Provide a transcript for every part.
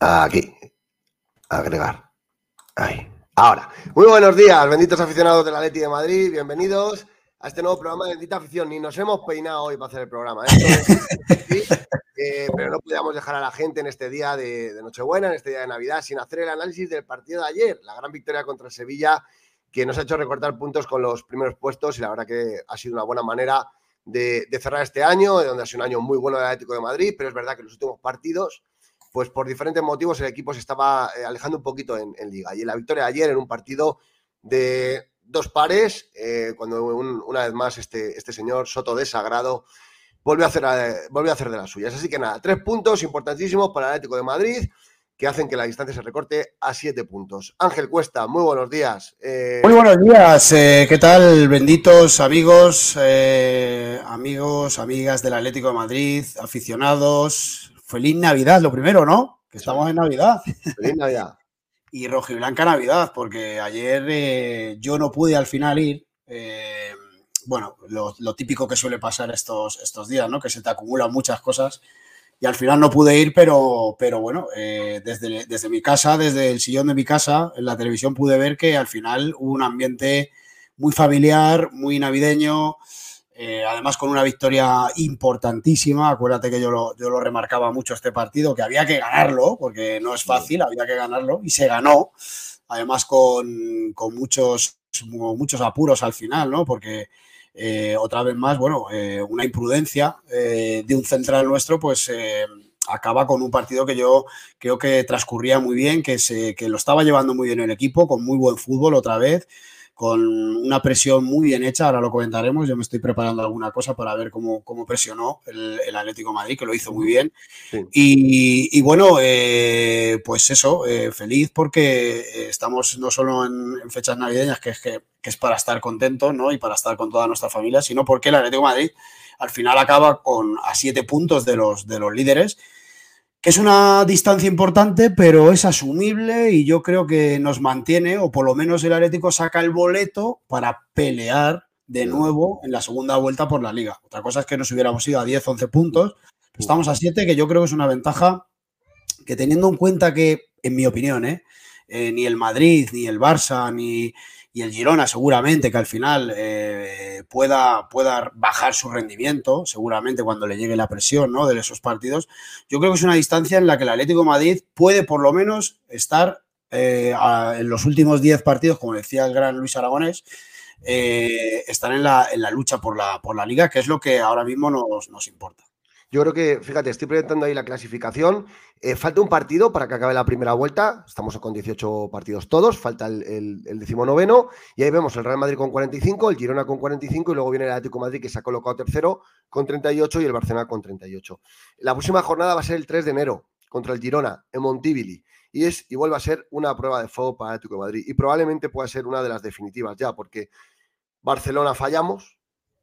Aquí. Agregar. Ahí. Ahora. Muy buenos días, benditos aficionados de la Leti de Madrid. Bienvenidos a este nuevo programa de Bendita Afición. Ni nos hemos peinado hoy para hacer el programa. ¿eh? Eh, pero no podíamos dejar a la gente en este día de, Nochebuena, en este día de Navidad, sin hacer el análisis del partido de ayer. La gran victoria contra Sevilla, que nos ha hecho recortar puntos con los primeros puestos y la verdad que ha sido una buena manera de, cerrar este año, donde ha sido un año muy bueno del Atlético de Madrid, pero es verdad que los últimos partidos pues por diferentes motivos el equipo se estaba eh, alejando un poquito en, liga. Y la victoria de ayer en un partido de dos pares, eh, cuando una vez más este, este señor Soto de Sagrado vuelve a, hacer, eh, a hacer de las suyas. Así que nada, tres puntos importantísimos para el Atlético de Madrid que hacen que la distancia se recorte a siete puntos. Ángel Cuesta, muy buenos días. Muy buenos días, ¿qué tal? Benditos amigos, amigos, amigas del Atlético de Madrid, aficionados, feliz Navidad, lo primero, ¿no? Que estamos en Navidad. Feliz Navidad. y rojiblanca Navidad, porque ayer eh, yo no pude al final ir. Eh, bueno, lo, típico que suele pasar estos, estos días, ¿no? Que se te acumulan muchas cosas. Y al final no pude ir, pero, pero bueno, eh, desde, desde mi casa, desde el sillón de mi casa, en la televisión pude ver que al final hubo un ambiente muy familiar, muy navideño. Eh, además con una victoria importantísima. Acuérdate que yo lo, yo lo remarcaba mucho este partido, que había que ganarlo, porque no es fácil, había que ganarlo, y se ganó. Además con, muchos, muchos apuros al final, ¿no? Porque eh, otra vez más, bueno, eh, una imprudencia de un central nuestro, pues acaba con un partido que yo creo que transcurría muy bien, que, se, que lo estaba llevando muy bien el equipo, con muy buen fútbol otra vez con una presión muy bien hecha, ahora lo comentaremos, yo me estoy preparando alguna cosa para ver cómo, cómo presionó el, Atlético Madrid, que lo hizo muy bien. Y, bueno, eh, pues eso, eh, feliz porque estamos no solo en, fechas navideñas, que es, que, es para estar contentos ¿no? y para estar con toda nuestra familia, sino porque el Atlético Madrid al final acaba con a siete puntos de los, de los líderes que es una distancia importante, pero es asumible y yo creo que nos mantiene, o por lo menos el Atlético saca el boleto para pelear de nuevo en la segunda vuelta por la liga. Otra cosa es que nos hubiéramos ido a 10, 11 puntos, estamos a 7, que yo creo que es una ventaja que teniendo en cuenta que, en mi opinión, ¿eh? Eh, ni el Madrid, ni el Barça, ni, y el Girona seguramente que al final eh, pueda, pueda bajar su rendimiento, seguramente cuando le llegue la presión ¿no? de esos partidos. Yo creo que es una distancia en la que el Atlético Madrid puede por lo menos estar eh, en los últimos 10 partidos, como decía el gran Luis Aragonés, eh, en la, en la, lucha por la, por la liga, que es lo que ahora mismo nos, nos importa. Yo creo que, fíjate, estoy proyectando ahí la clasificación. Eh, falta un partido para que acabe la primera vuelta. Estamos con 18 partidos todos. Falta el, el, decimonoveno. Y ahí vemos el Real Madrid con 45, el Girona con 45 y luego viene el Atlético Madrid que se ha colocado tercero con 38 y el Barcelona con 38. La próxima jornada va a ser el 3 de enero contra el Girona en Montivili. Y, es, y vuelve a ser una prueba de fuego para el Atlético Madrid. Y probablemente pueda ser una de las definitivas ya, porque Barcelona fallamos,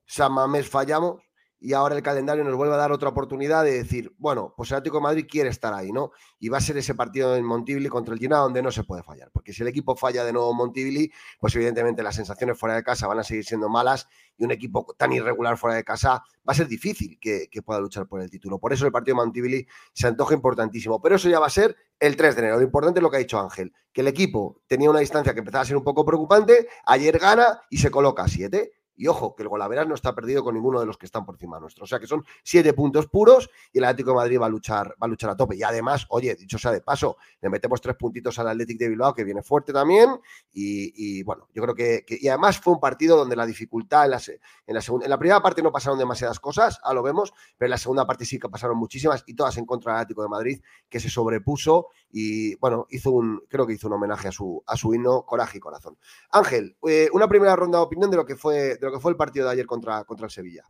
San Mamés fallamos, y ahora el calendario nos vuelve a dar otra oportunidad de decir, bueno, pues el Atlético de Madrid quiere estar ahí, ¿no? Y va a ser ese partido en Montibili contra el Girona donde no se puede fallar, porque si el equipo falla de nuevo en pues evidentemente las sensaciones fuera de casa van a seguir siendo malas y un equipo tan irregular fuera de casa va a ser difícil que, pueda luchar por el título. Por eso el partido de Montibili se antoja importantísimo, pero eso ya va a ser el 3 de enero. Lo importante es lo que ha dicho Ángel, que el equipo tenía una distancia que empezaba a ser un poco preocupante, ayer gana y se coloca a 7 Y ojo, que el Golaveras no está perdido con ninguno de los que están por encima nuestro. O sea que son siete puntos puros y el Atlético de Madrid va a luchar, va a luchar a tope. Y además, oye, dicho sea de paso, le metemos tres puntitos al Atlético de Bilbao, que viene fuerte también. Y, bueno, yo creo que, Y además fue un partido donde la dificultad en la, en la, segunda, en la primera parte no pasaron demasiadas cosas, a lo vemos, pero en la segunda parte sí que pasaron muchísimas y todas en contra del Atlético de Madrid, que se sobrepuso y bueno, hizo un, creo que hizo un homenaje a su, a su himno, coraje y corazón. Ángel, eh, una primera ronda de opinión de lo que fue, lo que fue el partido de ayer contra, contra el Sevilla.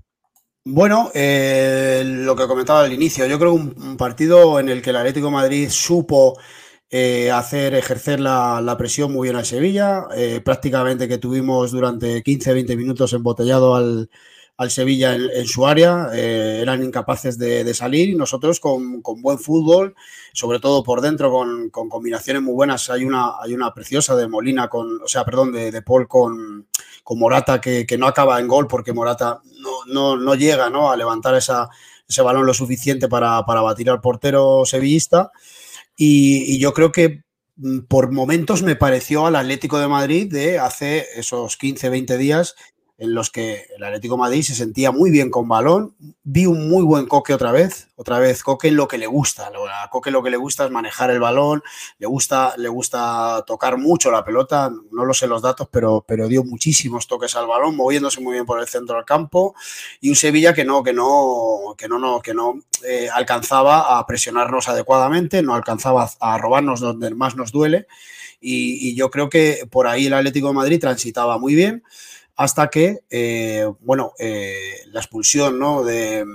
Bueno, eh, lo que comentaba al inicio, yo creo un, un partido en el que el Atlético de Madrid supo eh, hacer ejercer la, presión muy bien al Sevilla, prácticamente que tuvimos durante 15-20 minutos embotellado al, al Sevilla en, su área, eh, eran incapaces de, salir y nosotros con, buen fútbol, sobre todo por dentro, con, combinaciones muy buenas. Hay una, hay una preciosa de Molina, con, o sea, perdón, de, Paul con, con Morata que, no acaba en gol porque Morata no, no, llega ¿no? a levantar esa, ese balón lo suficiente para, batir al portero sevillista. Y, y yo creo que mm, por momentos me pareció al Atlético de Madrid de hace esos 15, 20 días en los que el Atlético Madrid se sentía muy bien con balón. Vi un muy buen Coque otra vez, otra vez Coque lo que le gusta. A Coque lo que le gusta es manejar el balón, le gusta, le gusta tocar mucho la pelota, no lo sé los datos, pero, pero dio muchísimos toques al balón, moviéndose muy bien por el centro del campo. Y un Sevilla que no, que no, que no, no, que no eh, alcanzaba a presionarnos adecuadamente, no alcanzaba a robarnos donde más nos duele. Y, y yo creo que por ahí el Atlético de Madrid transitaba muy bien hasta que, eh, bueno, eh, la expulsión ¿no? de,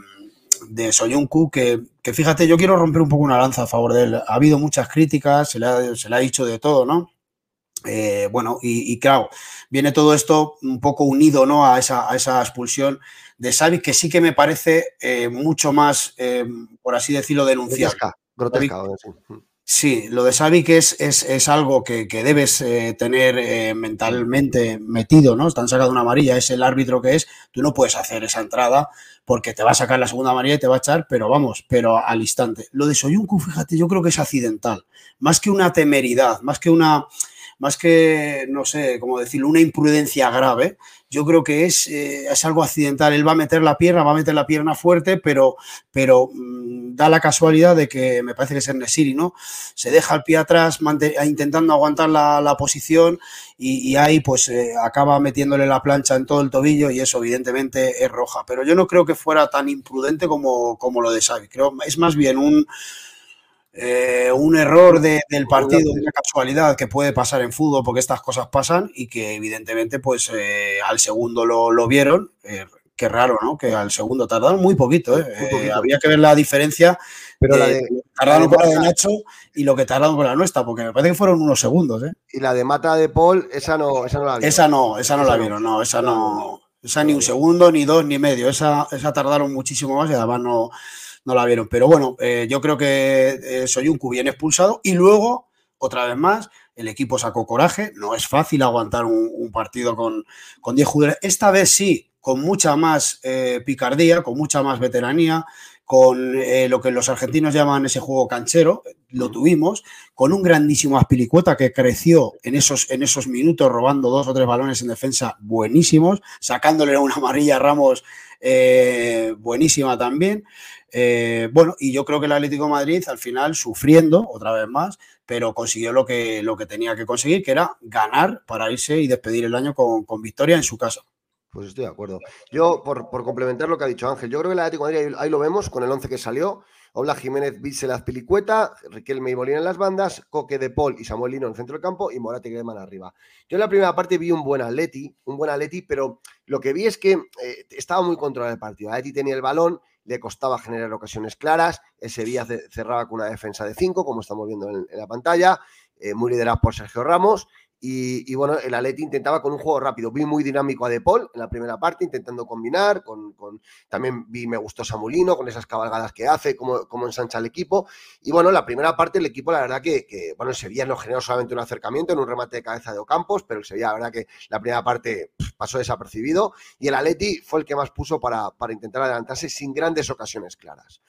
de Soyuncu, que, que, fíjate, yo quiero romper un poco una lanza a favor de él. Ha habido muchas críticas, se le ha, se le ha dicho de todo, ¿no? Eh, bueno, y, claro, viene todo esto un poco unido ¿no? a, esa, a esa expulsión de Xavi, que sí que me parece mucho más, por así decirlo, denunciable. Grotesca, Sí, lo de Xavi que es, es, algo que, debes eh, tener eh, mentalmente metido, ¿no? Están sacando una amarilla, es el árbitro que es, tú no puedes hacer esa entrada porque te va a sacar la segunda amarilla y te va a echar, pero vamos, pero al instante. Lo de Soyuncu, fíjate, yo creo que es accidental, más que una temeridad, más que una, más que, no sé, cómo decirlo, una imprudencia grave, yo creo que es, eh, es algo accidental. Él va a meter la pierna, va a meter la pierna fuerte, pero, pero mm, da la casualidad de que me parece que es el Nesiri, ¿no? Se deja el pie atrás intentando aguantar la, posición y, ahí pues eh, acaba metiéndole la plancha en todo el tobillo y eso evidentemente es roja. Pero yo no creo que fuera tan imprudente como, como lo de Xavi. Creo es más bien un eh, un error del partido, una casualidad que puede pasar en fútbol porque estas cosas pasan y que evidentemente pues eh, al segundo lo, vieron. Eh, qué raro, ¿no? Que al segundo tardaron muy poquito, había que ver la diferencia. Pero la de, tardaron con la de Nacho y lo que tardaron con la nuestra, porque me parece que fueron unos segundos, Y la de Mata de Paul, esa no, esa no la vieron. Esa no, esa no la vieron, no, esa no. Esa ni un segundo, ni dos, ni medio. Esa, esa tardaron muchísimo más y además no, no la vieron. Pero bueno, eh, yo creo que eh, Soyuncu viene expulsado y luego, otra vez más, el equipo sacó coraje. No es fácil aguantar un, partido con, con 10 jugadores. Esta vez sí, con mucha más eh, picardía, con mucha más veteranía, con lo que los argentinos llaman ese juego canchero, lo tuvimos, con un grandísimo Aspilicueta que creció en esos, en esos minutos robando dos o tres balones en defensa buenísimos, sacándole una amarilla a Ramos buenísima también. Eh, bueno, y yo creo que el Atlético Madrid al final sufriendo otra vez más, pero consiguió lo que, lo que tenía que conseguir, que era ganar para irse y despedir el año con, victoria en su casa. Pues estoy de acuerdo. Yo, por, complementar lo que ha dicho Ángel, yo creo que el Atlético Madrid, ahí, lo vemos con el 11 que palicueta Obla Jiménez, Vícelas, Pilicueta, Riquelme y Molina en las bandas, Coque de Paul y Samuel Lino en el centro del campo y Morata y Griezmann arriba. Yo en la primera parte vi un buen Atleti, un buen Atleti, pero lo que vi es que eh, estaba muy controlado el partido. Atleti tenía el balón, le costaba generar ocasiones claras, ese día cerraba con una defensa de 5, como estamos viendo en, la pantalla, eh, muy liderado por Sergio Ramos, y, bueno, el Atleti intentaba con un juego rápido. Vi muy dinámico a De Paul en la primera parte, intentando combinar. Con, también vi, me gustó Samulino con esas cabalgadas que hace, cómo, cómo ensancha el equipo. Y bueno, la primera parte el equipo, la verdad que, bueno, el Sevilla generó solamente un acercamiento en un remate de cabeza de Ocampos, pero el Sevilla, la verdad que la primera parte pasó desapercibido. Y el Atleti fue el que más puso para, para intentar adelantarse sin grandes ocasiones claras.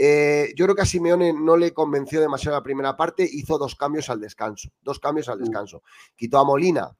Eh, yo creo que a Simeone no le convenció demasiado la primera parte, hizo dos cambios al descanso, dos cambios al mm. descanso. Quitó a Molina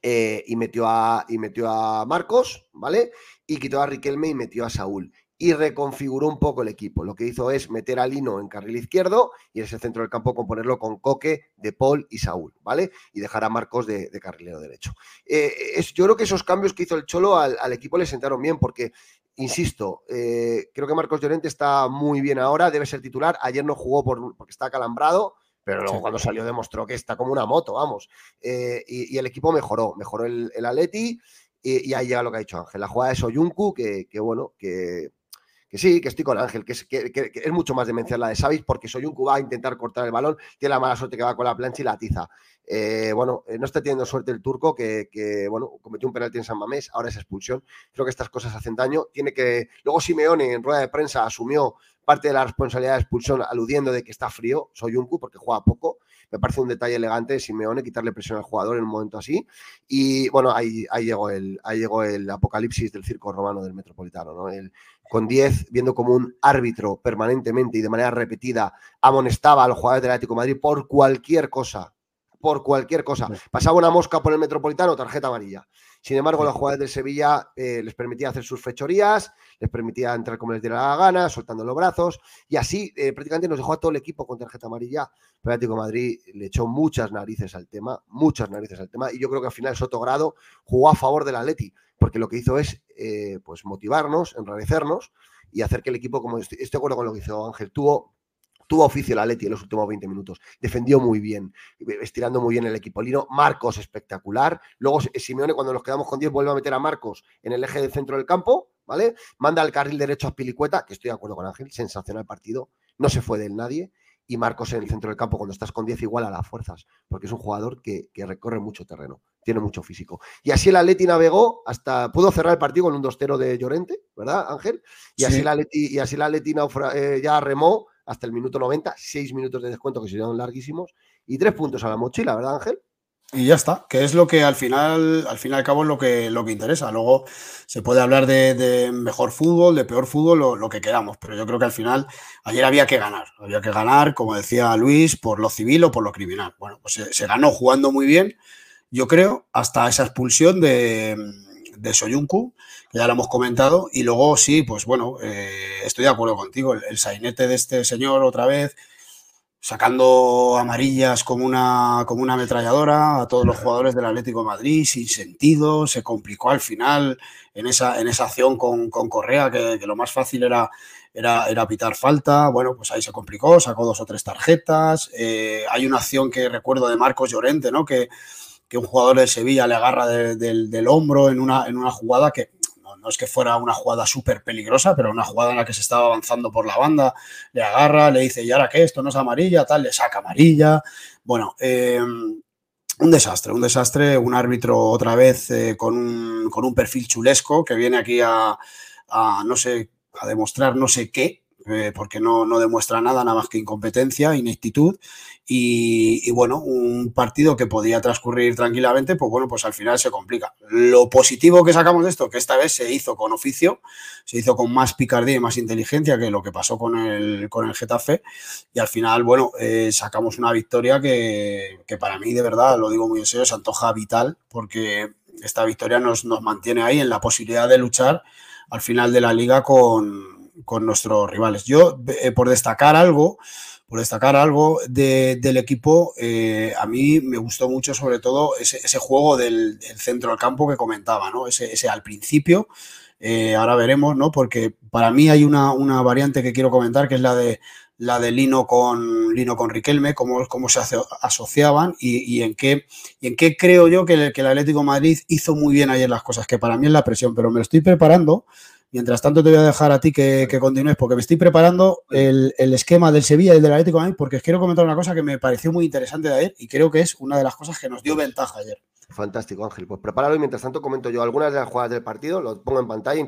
eh, y, metió a, y metió a Marcos, ¿vale? Y quitó a Riquelme y metió a Saúl y reconfiguró un poco el equipo. Lo que hizo es meter a Lino en carril izquierdo y en ese centro del campo componerlo con Coque, De Paul y Saúl, ¿vale? Y dejar a Marcos de, carrilero derecho. Eh, es, yo creo que esos cambios que hizo el Cholo al, equipo le sentaron bien porque, insisto, eh, creo que Marcos Llorente está muy bien ahora, debe ser titular. Ayer no jugó por, porque está calambrado. Pero luego cuando salió demostró que está como una moto, vamos. Eh, y, el equipo mejoró, mejoró el, el Atleti y, ahí llega lo que ha dicho Ángel. La jugada de Soyuncu, que, que bueno, que que sí, que estoy con Ángel, que es, que, mucho más demencial la de Savic porque soy un a intentar cortar el balón, tiene la mala suerte que va con la plancha y la tiza. Eh, bueno, eh, no está teniendo suerte el turco que, bueno, cometió un penalti en San Mamés, ahora es expulsión. Creo que estas cosas hacen daño. Tiene que. Luego Simeone en rueda de prensa asumió parte de la responsabilidad de expulsión aludiendo de que está frío, soy Soyuncu, porque juega poco. Me parece un detalle elegante de Simeone quitarle presión al jugador en un momento así. Y bueno, ahí, ahí, llegó, el, ahí llegó el apocalipsis del circo romano del Metropolitano. ¿no? El, con 10, viendo como un árbitro permanentemente y de manera repetida amonestaba a los jugadores del Atlético de Madrid por cualquier cosa, por cualquier cosa. Pasaba una mosca por el Metropolitano, tarjeta amarilla. Sin embargo, los jugadores del Sevilla eh, les permitía hacer sus fechorías, les permitía entrar como les diera la gana, soltando los brazos, y así eh, prácticamente nos dejó a todo el equipo con tarjeta amarilla. Pero Atlético de Madrid le echó muchas narices al tema, muchas narices al tema, y yo creo que al final Sotogrado jugó a favor del Atleti porque lo que hizo es eh, pues motivarnos, enrarecernos y hacer que el equipo, como estoy, de acuerdo con lo que hizo Ángel, tuvo, tuvo oficio la Leti en los últimos 20 minutos, defendió muy bien, estirando muy bien el equipo. Lino, Marcos espectacular. Luego Simeone, cuando nos quedamos con 10, vuelve a meter a Marcos en el eje del centro del campo, ¿vale? Manda al carril derecho a Pilicueta, que estoy de acuerdo con Ángel, sensacional partido, no se fue del nadie y Marcos en el centro del campo cuando estás con 10 igual a las fuerzas, porque es un jugador que, recorre mucho terreno, tiene mucho físico. Y así el Atleti navegó hasta, pudo cerrar el partido con un 2-0 de Llorente, ¿verdad Ángel? Y así el Atleti, y así eh, ya remó hasta el minuto 90, 6 minutos de descuento que serían larguísimos, y 3 puntos a la mochila, ¿verdad Ángel? Y ya está, que es lo que al final, al fin y al cabo es lo que, lo que interesa. Luego se puede hablar de, mejor fútbol, de peor fútbol, lo, lo, que queramos, pero yo creo que al final ayer había que ganar. Había que ganar, como decía Luis, por lo civil o por lo criminal. Bueno, pues se, ganó jugando muy bien, yo creo, hasta esa expulsión de, de Soyuncu, ya lo hemos comentado, y luego sí, pues bueno, eh, estoy de acuerdo contigo, el, el sainete de este señor otra vez sacando amarillas como una, como una ametralladora a todos los jugadores del Atlético de Madrid, sin sentido, se complicó al final en esa, en esa acción con, Correa, que, lo más fácil era, era, era, pitar falta, bueno, pues ahí se complicó, sacó dos o tres tarjetas, eh, hay una acción que recuerdo de Marcos Llorente, ¿no? Que, que un jugador de Sevilla le agarra del hombro en una, en una jugada que no es que fuera una jugada súper peligrosa, pero una jugada en la que se estaba avanzando por la banda, le agarra, le dice, ¿y ahora qué? Esto no es amarilla, tal, le saca amarilla. Bueno, eh, un desastre, un desastre, un árbitro otra vez eh, con, un, perfil chulesco que viene aquí a, no sé, a demostrar no sé qué, eh, porque no, no, demuestra nada, nada más que incompetencia, ineptitud. Y, bueno, un partido que podía transcurrir tranquilamente, pues bueno, pues al final se complica. Lo positivo que sacamos de esto, que esta vez se hizo con oficio, se hizo con más picardía y más inteligencia que lo que pasó con el, con el Getafe. Y al final, bueno, eh, sacamos una victoria que, que, para mí, de verdad, lo digo muy en serio, se antoja vital, porque esta victoria nos, nos mantiene ahí en la posibilidad de luchar al final de la liga con, con nuestros rivales. Yo, eh, por destacar algo, por destacar algo del equipo, eh, a mí me gustó mucho sobre todo ese, juego del, centro del campo que comentaba, ¿no? Ese, al principio, eh, ahora veremos, ¿no? Porque para mí hay una, una, variante que quiero comentar, que es la de la de Lino con Lino con Riquelme, cómo, cómo se asociaban y, en qué, y en qué creo yo que el, que el Atlético Madrid hizo muy bien ayer las cosas, que para mí es la presión, pero me lo estoy preparando Mientras tanto, te voy a dejar a ti que, continúes porque me estoy preparando el, esquema del Sevilla y del Atlético de porque quiero comentar una cosa que me pareció muy interesante de ayer y creo que es una de las cosas que nos dio ventaja ayer. Fantástico, Ángel. Pues prepáralo y mientras tanto comento yo algunas de las jugadas del partido, lo pongo en pantalla,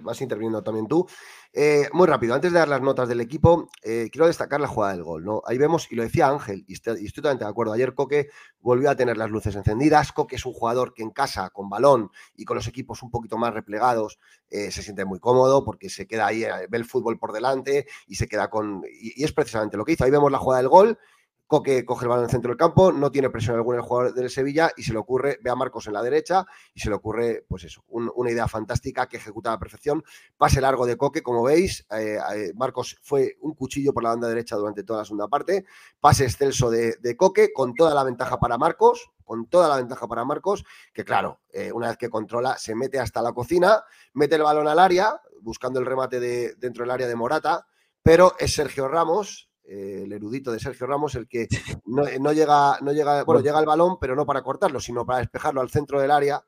vas interviniendo también tú. Eh, muy rápido, antes de dar las notas del equipo, eh, quiero destacar la jugada del gol. ¿no? Ahí vemos, y lo decía Ángel, y estoy, totalmente de acuerdo, ayer Coque volvió a tener las luces encendidas. Coque es un jugador que en casa, con balón y con los equipos un poquito más replegados, eh, se siente muy cómodo porque se queda ahí, ve el fútbol por delante y se queda con... y es precisamente lo que hizo. Ahí vemos la jugada del gol Coque coge el balón en el centro del campo, no tiene presión alguna el jugador del Sevilla y se le ocurre, ve a Marcos en la derecha y se le ocurre, pues eso, una idea fantástica que ejecuta a la perfección. Pase largo de Coque, como veis, eh, eh, Marcos fue un cuchillo por la banda derecha durante toda la segunda parte. Pase excelso de, Coque con toda la ventaja para Marcos, con toda la ventaja para Marcos, que claro, eh, una vez que controla, se mete hasta la cocina, mete el balón al área, buscando el remate de, dentro del área de Morata, pero es Sergio Ramos eh, el erudito de Sergio Ramos, el que no, llega, no llega, bueno, llega al balón, pero no para cortarlo, sino para despejarlo al centro del área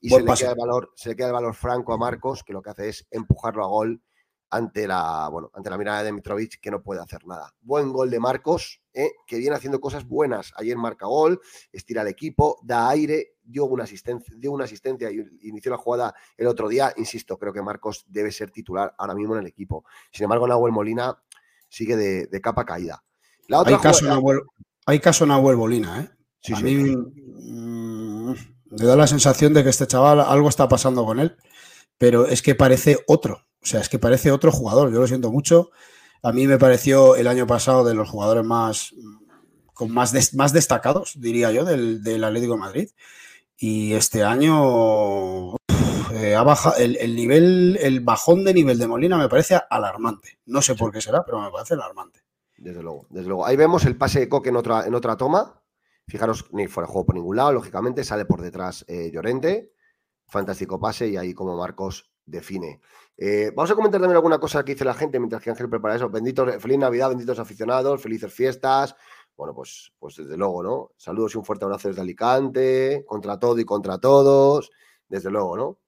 y se le, queda el valor, se le, queda el valor, franco a Marcos, que lo que hace es empujarlo a gol ante la, bueno, ante la mirada de Mitrovic, que no puede hacer nada. Buen gol de Marcos, eh, que viene haciendo cosas buenas. Ayer marca gol, estira el equipo, da aire, dio una asistencia, dio una asistencia y inició la jugada el otro día. Insisto, creo que Marcos debe ser titular ahora mismo en el equipo. Sin embargo, Nahuel Molina sigue de, capa caída. hay, caso Nahuel, hay caso Nahuel Molina, ¿eh? a mí mm, me da la sensación de que este chaval algo está pasando con él, pero es que parece otro. O sea, es que parece otro jugador. Yo lo siento mucho. A mí me pareció el año pasado de los jugadores más, con más, más destacados, diría yo, del, del Atlético de Madrid. Y este año eh, el, nivel, el bajón de nivel de Molina me parece alarmante. No sé por qué será, pero me parece alarmante. Desde luego, desde luego. Ahí vemos el pase de Coque en otra, en otra toma. Fijaros, ni fuera de juego por ningún lado, lógicamente, sale por detrás eh, Llorente. Fantástico pase y ahí como Marcos define. Eh, vamos a comentar también alguna cosa que dice la gente mientras que Ángel prepara eso. Benditos, feliz Navidad, benditos aficionados, felices fiestas. Bueno, pues, pues desde luego, ¿no? Saludos y un fuerte abrazo desde Alicante, contra todo y contra todos, desde luego, ¿no?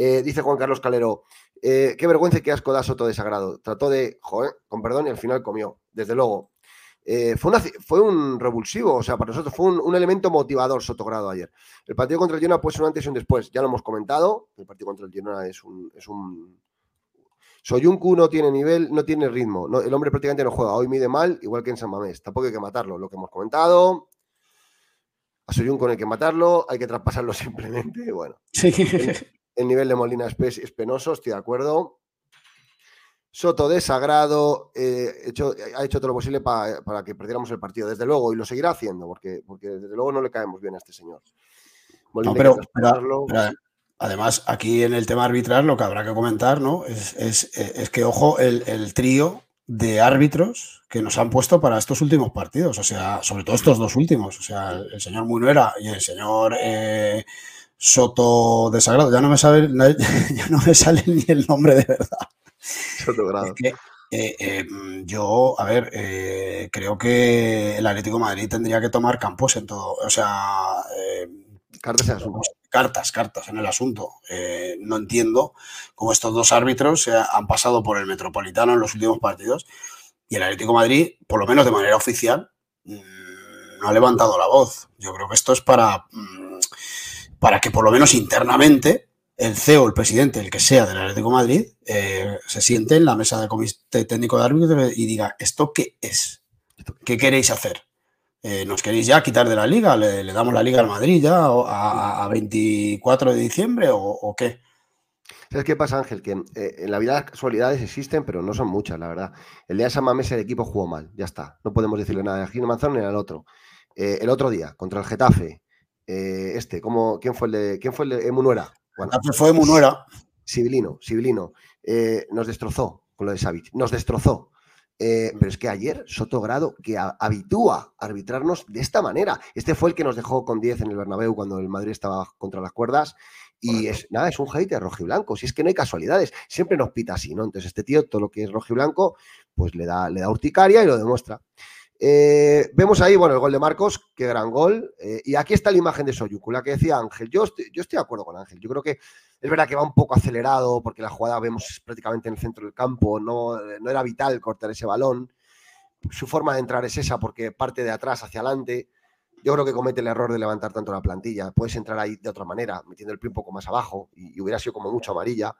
Eh, dice Juan Carlos Calero, eh, qué vergüenza y qué asco da Soto de Sagrado. Trató de, joder, con perdón, y al final comió, desde luego. Eh, fue, fue, un revulsivo, o sea, para nosotros fue un, elemento motivador Sotogrado ayer. El partido contra el Girona puede ser un antes y un después, ya lo hemos comentado. El partido contra el Girona es un. Es un... Soyuncu no tiene nivel, no tiene ritmo. el hombre prácticamente no juega. Hoy mide mal, igual que en San Mamés. Tampoco hay que matarlo, lo que hemos comentado. A Soyuncu no hay que matarlo, hay que traspasarlo simplemente. Bueno. Sí el nivel de Molina es, penoso, estoy de acuerdo. Soto desagrado, eh, hecho, ha hecho todo lo posible para, que perdiéramos el partido, desde luego, y lo seguirá haciendo, porque, porque desde luego no le caemos bien a este señor. pero, además, aquí en el tema arbitral lo que habrá que comentar, ¿no? Es, que, ojo, el, trío de árbitros que nos han puesto para estos últimos partidos, o sea, sobre todo estos dos últimos, o sea, el, señor Munuera y el señor eh, Soto de Sagrado. Ya no me sabe, ya no me sale ni el nombre de verdad. Soto eh, eh, yo, a ver, eh, creo que el Atlético Madrid tendría que tomar campos en todo. O sea, cartas, en cartas, cartas en el asunto. no entiendo cómo estos dos árbitros han pasado por el Metropolitano en los últimos partidos y el Atlético Madrid, por lo menos de manera oficial, mm, no ha levantado la voz. Yo creo que esto es para mm, para que por lo menos internamente el CEO, el presidente, el que sea del Atlético de Madrid, eh, se siente en la mesa de comité técnico de árbitros y diga, ¿esto qué es? ¿Qué queréis hacer? Eh, ¿Nos queréis ya quitar de la liga? ¿Le, damos la liga al Madrid ya a, 24 de diciembre o, qué? ¿Sabes qué pasa, Ángel? Que eh, en la vida las casualidades existen, pero no son muchas, la verdad. El día de San Mamés el equipo jugó mal, ya está. No podemos decirle nada a Gino Manzano ni al otro. el otro día, contra el Getafe, eh, este, ¿cómo, ¿quién fue el de, quién fue el de Emunuera? Bueno, ah, pues fue Emunuera. Sibilino, Sibilino. Eh, nos destrozó con lo de Savic, nos destrozó. Eh, pero es que ayer Soto Grado, que habitúa a arbitrarnos de esta manera. Este fue el que nos dejó con 10 en el Bernabéu cuando el Madrid estaba contra las cuerdas. Y es nada, es un hater rojo y blanco. Si es que no hay casualidades, siempre nos pita así, ¿no? Entonces, este tío, todo lo que es rojo y blanco, pues le da, le da urticaria y lo demuestra. Eh, vemos ahí, bueno, el gol de Marcos, qué gran gol. Eh, y aquí está la imagen de Soyuku, la que decía Ángel. Yo estoy, yo estoy de acuerdo con Ángel. Yo creo que es verdad que va un poco acelerado porque la jugada vemos prácticamente en el centro del campo. No, no era vital cortar ese balón. Su forma de entrar es esa porque parte de atrás hacia adelante. Yo creo que comete el error de levantar tanto la plantilla. Puedes entrar ahí de otra manera, metiendo el pie un poco más abajo y, hubiera sido como mucho amarilla.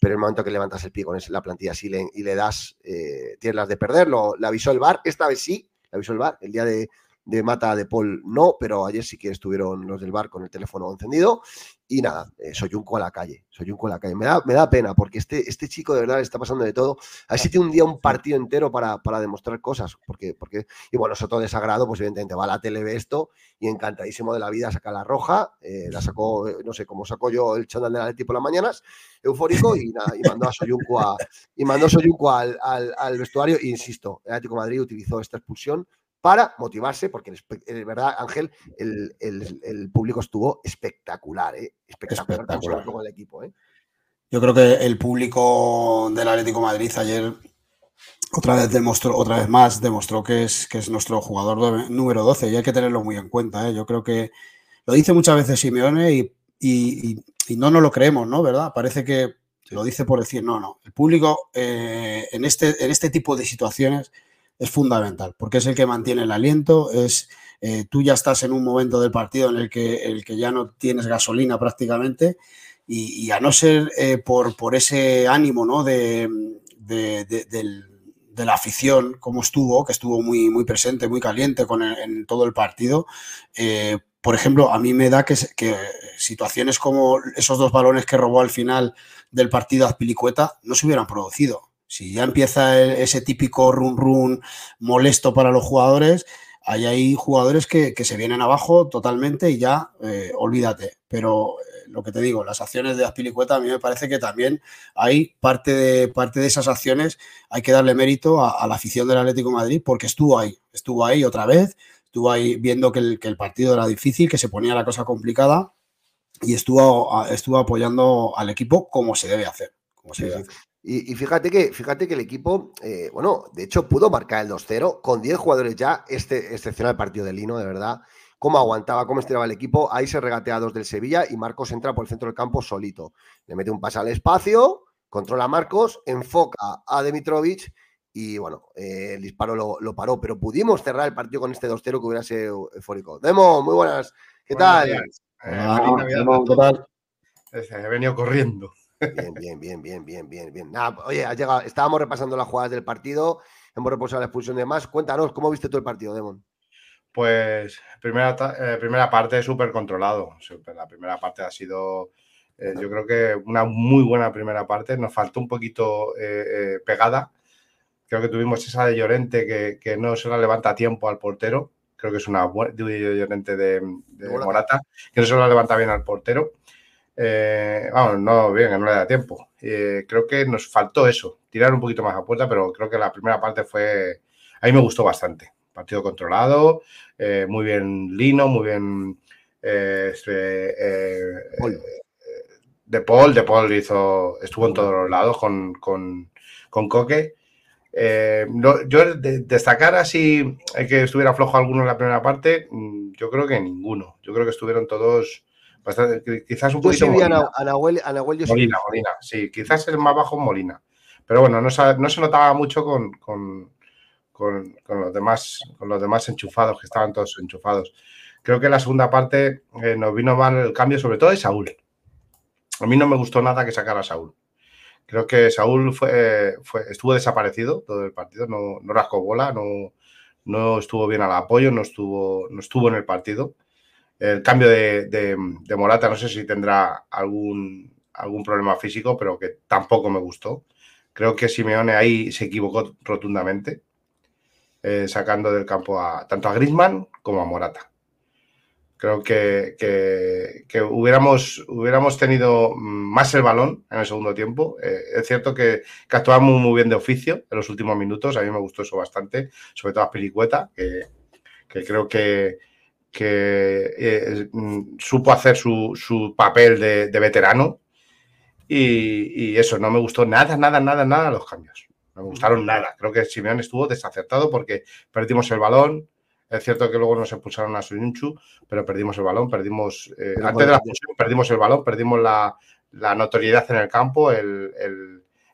Pero en el momento que levantas el pie con la plantilla así y le das, eh, tienes las de perderlo. Le avisó el bar, esta vez sí, la avisó el bar, el día de, de Mata de Paul no, pero ayer sí que estuvieron los del bar con el teléfono encendido. Y nada, eh, soy un a la calle, soy un a la calle. Me da, me da pena porque este, este chico de verdad le está pasando de todo. A ver si tiene un día un partido entero para, para demostrar cosas. Porque, porque, y bueno, eso todo desagrado, pues evidentemente va a la tele, ve esto y encantadísimo de la vida saca la roja. Eh, la sacó, eh, no sé cómo sacó yo el chándal del Atleti por las mañanas, eufórico, y, nada, y mandó a Soyuncu, a, y mandó a al, al, al vestuario. E insisto, el Atlético Madrid utilizó esta expulsión para motivarse, porque es verdad, Ángel, el, público estuvo espectacular, ¿eh? espectacular, con el equipo. ¿eh? Yo creo que el público del Atlético Madrid ayer otra vez demostró, otra vez más demostró que es, que es nuestro jugador número 12 y hay que tenerlo muy en cuenta. ¿eh? Yo creo que lo dice muchas veces Simeone y, no nos lo creemos, ¿no? ¿Verdad? Parece que lo dice por decir, no, no. El público eh, en, este, en este tipo de situaciones es fundamental, porque es el que mantiene el aliento, es eh, tú ya estás en un momento del partido en el que, el que ya no tienes gasolina prácticamente y, a no ser eh, por, por, ese ánimo ¿no? de, la afición como estuvo, que estuvo muy, muy presente, muy caliente con en todo el partido, eh, por ejemplo, a mí me da que, que, situaciones como esos dos balones que robó al final del partido Azpilicueta no se hubieran producido. Si ya empieza ese típico run run molesto para los jugadores, ahí hay jugadores que, se vienen abajo totalmente y ya eh, olvídate. Pero eh, lo que te digo, las acciones de Aspilicueta a mí me parece que también hay parte de, parte de esas acciones, hay que darle mérito a, la afición del Atlético de Madrid porque estuvo ahí, estuvo ahí otra vez, estuvo ahí viendo que el, partido era difícil, que se ponía la cosa complicada y estuvo, estuvo apoyando al equipo como se debe hacer. Como se debe hacer. Y, fíjate, que, fíjate que el equipo, eh, bueno, de hecho pudo marcar el 2-0 con 10 jugadores ya, este excepcional partido de Lino, de verdad. Cómo aguantaba, cómo estiraba el equipo. Ahí se regatea a dos del Sevilla y Marcos entra por el centro del campo solito. Le mete un pase al espacio, controla a Marcos, enfoca a Dimitrovic y bueno, eh, el disparo lo, paró. Pero pudimos cerrar el partido con este 2-0 que hubiera sido eufórico. Demo, muy buenas. ¿Qué tal? Eh, ¿qué tal? He venido corriendo. Bien, bien, bien, bien, bien, bien, bien. oye, ha llegado, estábamos repasando las jugadas del partido, hemos repasado la expulsión de más. Cuéntanos, ¿cómo viste tú el partido, Demon? Pues primera, eh, primera parte súper controlado. La primera parte ha sido, eh, yo creo que una muy buena primera parte. Nos faltó un poquito eh, pegada. Creo que tuvimos esa de Llorente que, no se la levanta a tiempo al portero. Creo que es una buena de Llorente de, de Morata, que no se la levanta bien al portero. Eh, vamos, no, bien, no le da tiempo. Eh, creo que nos faltó eso, tirar un poquito más a puerta, pero creo que la primera parte fue. A mí me gustó bastante. Partido controlado, eh, muy bien Lino, muy bien. Este, de Paul, De Paul hizo, estuvo en todos los lados con, con, con Coque. yo destacar así que estuviera flojo alguno en la primera parte, mm, yo creo que ninguno. Yo creo que estuvieron todos quizás un poquito. Molina. Molina, Molina, sí, quizás el más bajo Molina. Pero bueno, no, se notaba mucho con, con, los demás, con los demás enchufados, que estaban todos enchufados. Creo que la segunda parte eh, nos vino mal el cambio, sobre todo de Saúl. A mí no me gustó nada que sacara a Saúl. Creo que Saúl fue, estuvo desaparecido todo el partido, no, no rascó bola, no, no estuvo bien al apoyo, no estuvo, no estuvo en el partido. El cambio de, Morata, no sé si tendrá algún, algún problema físico, pero que tampoco me gustó. Creo que Simeone ahí se equivocó rotundamente, eh, sacando del campo a, tanto a Griezmann como a Morata. Creo que, que, hubiéramos, hubiéramos tenido más el balón en el segundo tiempo. Eh, es cierto que, que, actuamos muy bien de oficio en los últimos minutos. A mí me gustó eso bastante, sobre todo a Pilicueta, que, que creo que, que eh, mm, supo hacer su, papel de, veterano. Y, eso, no me gustó nada, nada, nada, nada los cambios. No me gustaron nada. Creo que Simeone estuvo desacertado porque perdimos el balón. Es cierto que luego nos expulsaron a Soyunchu, pero perdimos el balón, perdimos. Eh, antes de la expulsión, perdimos el balón, perdimos la, notoriedad en el campo, el,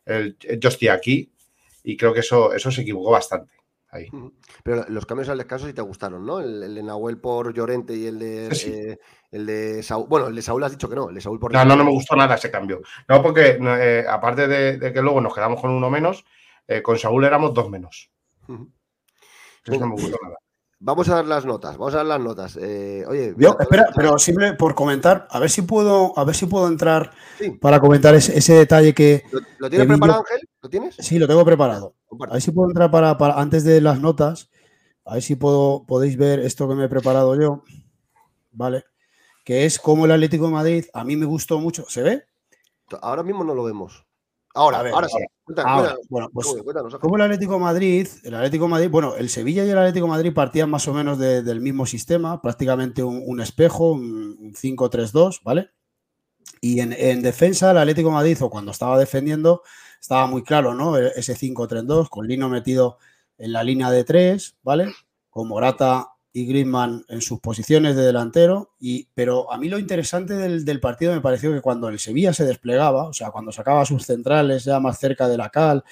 el, yo estoy aquí. Y creo que eso, eso se equivocó bastante. Pero los cambios al descanso sí te gustaron, ¿no? El, de Nahuel por Llorente y el de, eh, el de Saúl. Bueno, el de Saúl has dicho que no, el de Saúl por. No, no, no me gustó nada ese cambio. No, porque eh, aparte de, que luego nos quedamos con uno menos, eh, con Saúl éramos dos menos. no me gustó nada. Vamos a dar las notas, vamos a dar las notas. Eh, oye, yo, espera, pero siempre por comentar, a ver si puedo, a ver si puedo entrar para comentar ese, detalle que. ¿Lo, tienes preparado, Ángel? ¿Lo tienes? Sí, lo tengo preparado. A ver si puedo entrar para, antes de las notas. A ver si puedo, podéis ver esto que me he preparado yo. ¿Vale? Que es como el Atlético de Madrid. A mí me gustó mucho. ¿Se ve? Ahora mismo no lo vemos. Ahora, ahora, sí. bueno, pues como el Atlético Madrid, el Atlético Madrid, bueno, el Sevilla y el Atlético Madrid partían más o menos del mismo sistema, prácticamente un, espejo, un, 5-3-2, ¿vale? Y en, defensa, el Atlético Madrid, o cuando estaba defendiendo, estaba muy claro, ¿no? E, ese 5-3-2, con Lino metido en la línea de 3, ¿vale? Con Morata y Griezmann en sus posiciones de delantero. Y, pero a mí lo interesante del, partido me pareció que cuando el Sevilla se desplegaba, o sea, cuando sacaba sus centrales ya más cerca de la cal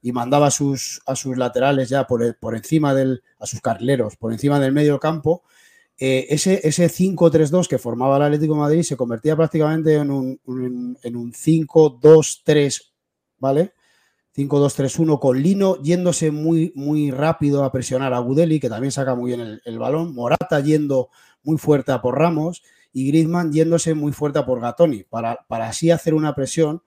y mandaba sus, a sus laterales ya por, por encima del, a sus carleros, por encima del medio campo, eh, ese, ese 5-3-2 que formaba el Atlético Madrid se convertía prácticamente en un, en un 5-2-3, ¿vale? 5-2-3-1 con Lino yéndose muy, muy rápido a presionar a Gudeli, que también saca muy bien el, balón. Morata yendo muy fuerte a por Ramos y Griezmann yéndose muy fuerte a por Gatoni, para, para así hacer una presión.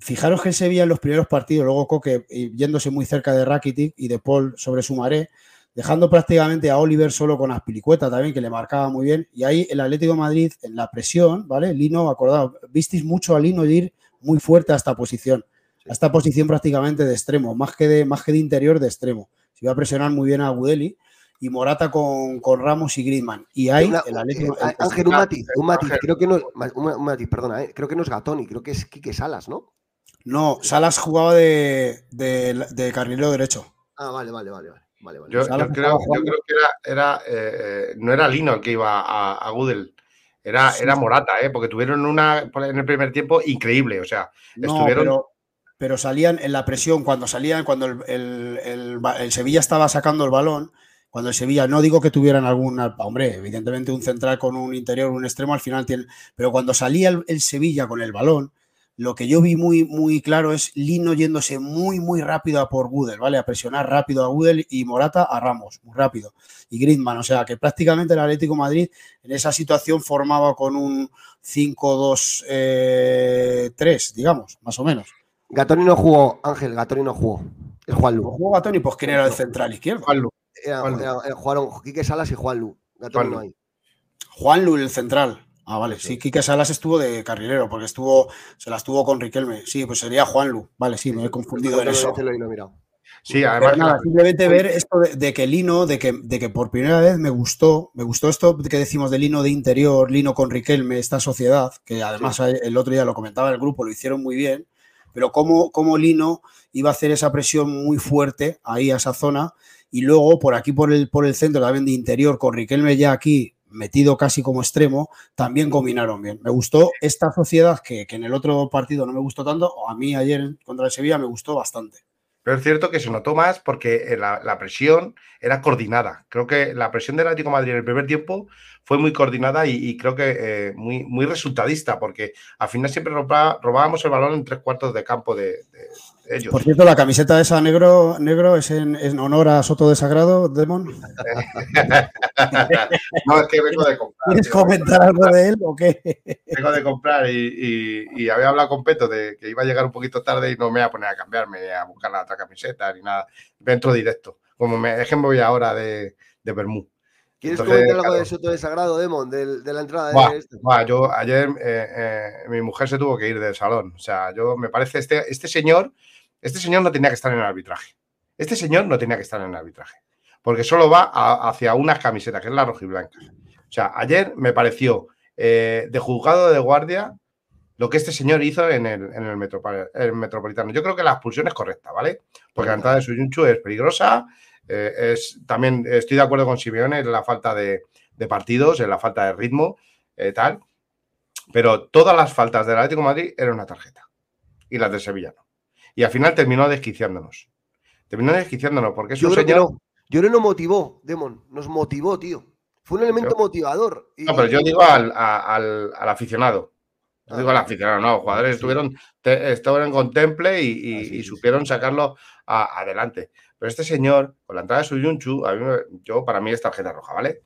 Fijaros que se veía en los primeros partidos, luego Coque eh, yéndose muy cerca de Rakitic y de Paul sobre su maré, dejando prácticamente a Oliver solo con Aspilicueta también, que le marcaba muy bien. Y ahí el Atlético Madrid en la presión, ¿vale? Lino, acordado, visteis mucho a Lino ir muy fuerte a esta posición a esta posición prácticamente de extremo, más que de, más que de interior, de extremo. Se iba a presionar muy bien a Gudeli y Morata con, Ramos y Griezmann. Y hay el Atlético. Eh, Ángel, un matiz, un matiz, creo que no, un matiz, perdona, eh, creo que no es Gatoni, creo que es Quique Salas, ¿no? No, Salas jugaba de, de, carrilero derecho. Ah, vale, vale, vale. vale. Yo, creo, que era, eh, no era Lino el que iba a, a Gudel. Era, era Morata, ¿eh? porque tuvieron una en el primer tiempo increíble. O sea, estuvieron pero salían en la presión, cuando salían, cuando el, Sevilla estaba sacando el balón, cuando el Sevilla, no digo que tuvieran alguna, hombre, evidentemente un central con un interior, un extremo al final tiene, pero cuando salía el, Sevilla con el balón, lo que yo vi muy, muy claro es Lino yéndose muy, muy rápido a por Gudel, ¿vale? A presionar rápido a Gudel y Morata a Ramos, muy rápido. Y Griezmann, o sea que prácticamente el Atlético Madrid en esa situación formaba con un 5-2-3, eh, digamos, más o menos. Gatoni no jugó, Ángel, Gatoni no jugó. Es Juan Lu. jugó Gatoni? Pues quién era el central izquierdo. Juan Lu. jugaron Quique Salas y Juan Lu. Gatoni no hay. Juan Lu, el central. Ah, vale. Sí, Quique Salas estuvo de carrilero porque estuvo, se la estuvo con Riquelme. Sí, pues sería Juan Lu. Vale, sí, me he confundido en eso. Sí, además. simplemente ver esto de, que Lino, de que, de que por primera vez me gustó, me gustó esto que decimos de Lino de interior, Lino con Riquelme, esta sociedad, que además el otro día lo comentaba el grupo, lo hicieron muy bien pero cómo, Lino iba a hacer esa presión muy fuerte ahí a esa zona y luego por aquí por el, por el centro también de interior con Riquelme ya aquí metido casi como extremo, también combinaron bien. Me gustó esta sociedad que, que en el otro partido no me gustó tanto, a mí ayer contra el Sevilla me gustó bastante. Pero es cierto que se notó más porque eh, la, presión era coordinada. Creo que la presión del Atlético Madrid en el primer tiempo fue muy coordinada y, creo que eh, muy, muy resultadista, porque al final siempre robábamos el balón en tres cuartos de campo de, ellos. Por cierto, la camiseta de esa negro, negro es en, honor a Soto de Sagrado, Demon. no, es que vengo de comprar. ¿Quieres comentar algo de él o qué? vengo de comprar y, había hablado con Peto de que iba a llegar un poquito tarde y no me voy a poner a cambiarme, a buscar la otra camiseta ni nada. Dentro directo. Como me dejen voy ahora de, de Bermú. ¿Quieres comentar algo de Soto de Sagrado, Demon, de, de la entrada de este? yo ayer eh, eh, mi mujer se tuvo que ir del salón. O sea, yo me parece este, este señor, este señor no tenía que estar en el arbitraje. Este señor no tenía que estar en el arbitraje. Porque solo va hacia una camiseta, que es la rojiblanca. O sea, ayer me pareció eh, de juzgado de guardia lo que este señor hizo en el, en el, metropolitano. Yo creo que la expulsión es correcta, ¿vale? Porque la entrada de Suyunchu es peligrosa, eh, es, también estoy de acuerdo con Simeone en la falta de, partidos, en la falta de ritmo, eh, tal. Pero todas las faltas del Atlético de Madrid eran una tarjeta. Y las de Sevilla no. Y al final terminó desquiciándonos. Terminó desquiciándonos porque es yo un señor. Yo no nos motivó, Demon. Nos motivó, tío. Fue un elemento motivador. No, pero yo digo al, aficionado. No digo al ah. aficionado, no. Los jugadores estuvieron, estaban en contemple y, supieron sacarlo adelante. Pero este señor, con la entrada de su Yunchu, a mí, yo para mí es tarjeta roja, ¿vale?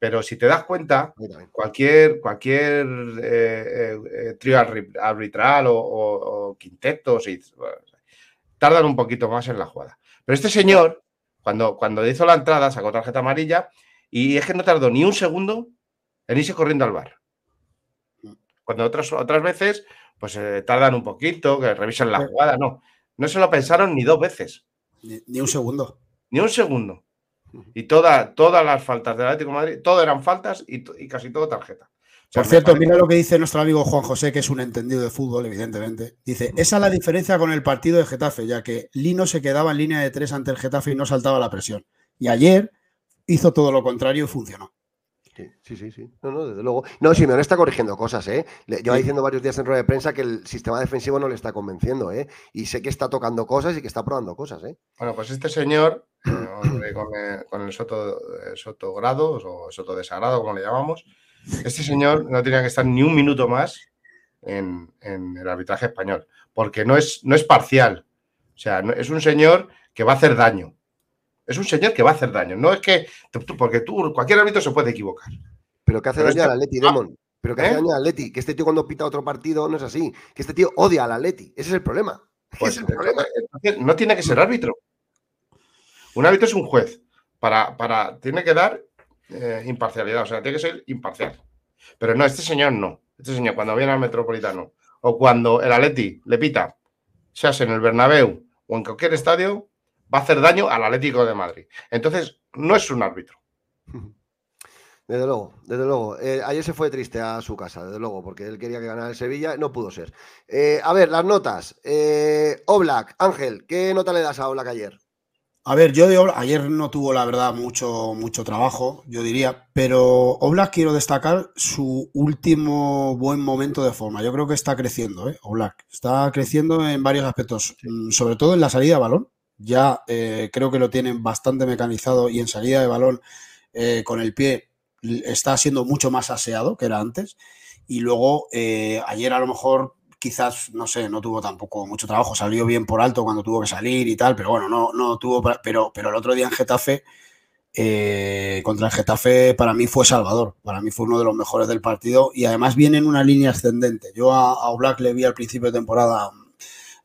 Pero si te das cuenta, cualquier, cualquier eh, eh, eh, trío arbitral o, quintetos tardan un poquito más en la jugada. Pero este señor, cuando, cuando hizo la entrada, sacó tarjeta amarilla y es que no tardó ni un segundo en irse corriendo al bar. Cuando otras, otras veces, pues tardan un poquito, que revisan la jugada, no. No se lo pensaron ni dos veces. Ni, un segundo. Ni un segundo. Y todas las faltas del Atlético de Madrid, todo eran faltas y, casi todo tarjeta. Por cierto, mira lo que dice nuestro amigo Juan José, que es un entendido de fútbol, evidentemente. Dice, esa es la diferencia con el partido de Getafe, ya que Lino se quedaba en línea de tres ante el Getafe y no saltaba la presión. Y ayer hizo todo lo contrario y funcionó. Sí, sí, sí, No, no, desde luego. No, Simeone está corrigiendo cosas, ¿eh? Lleva diciendo varios días en rueda de prensa que el sistema defensivo no le está convenciendo, ¿eh? Y sé que está tocando cosas y que está probando cosas, ¿eh? Bueno, pues este señor, con, el, soto, eh, soto grado o soto desagrado, como le llamamos, este señor no tenía que estar ni un minuto más en, el arbitraje español, porque no es, no es parcial. O sea, es un señor que va a hacer daño. Es un señor que va a hacer daño. No es que. Porque tú, cualquier árbitro se puede equivocar. Pero que hace daño al Atleti, Demon. Pero que hace ¿Eh? daño al Atleti. Que este tío cuando pita otro partido no es así. Que este tío odia al Atleti. Ese es el problema. Pues, es el problema. No tiene que ser árbitro. Un árbitro es un juez. Para, para, tiene que dar eh, imparcialidad. O sea, tiene que ser imparcial. Pero no, este señor no. Este señor, cuando viene al Metropolitano o cuando el Atleti le pita, sea en el Bernabéu o en cualquier estadio, va a hacer daño al Atlético de Madrid. Entonces, no es un árbitro. Desde luego, desde luego. Eh, ayer se fue triste a su casa, desde luego, porque él quería que ganara el Sevilla, no pudo ser. Eh, a ver, las notas. Eh, Oblak, Ángel, ¿qué nota le das a Oblak ayer? A ver, yo de Oblak, ayer no tuvo la verdad mucho, mucho trabajo, yo diría, pero Oblak quiero destacar su último buen momento de forma. Yo creo que está creciendo, ¿eh? Oblak. Está creciendo en varios aspectos, mm, sobre todo en la salida de balón ya eh, creo que lo tienen bastante mecanizado y en salida de balón eh, con el pie está siendo mucho más aseado que era antes. Y luego eh, ayer a lo mejor quizás, no sé, no tuvo tampoco mucho trabajo, salió bien por alto cuando tuvo que salir y tal, pero bueno, no, no tuvo, pero, pero el otro día en Getafe, contra el Getafe para mí fue Salvador, para mí fue uno de los mejores del partido y además viene en una línea ascendente. Yo a, a Black le vi al principio de temporada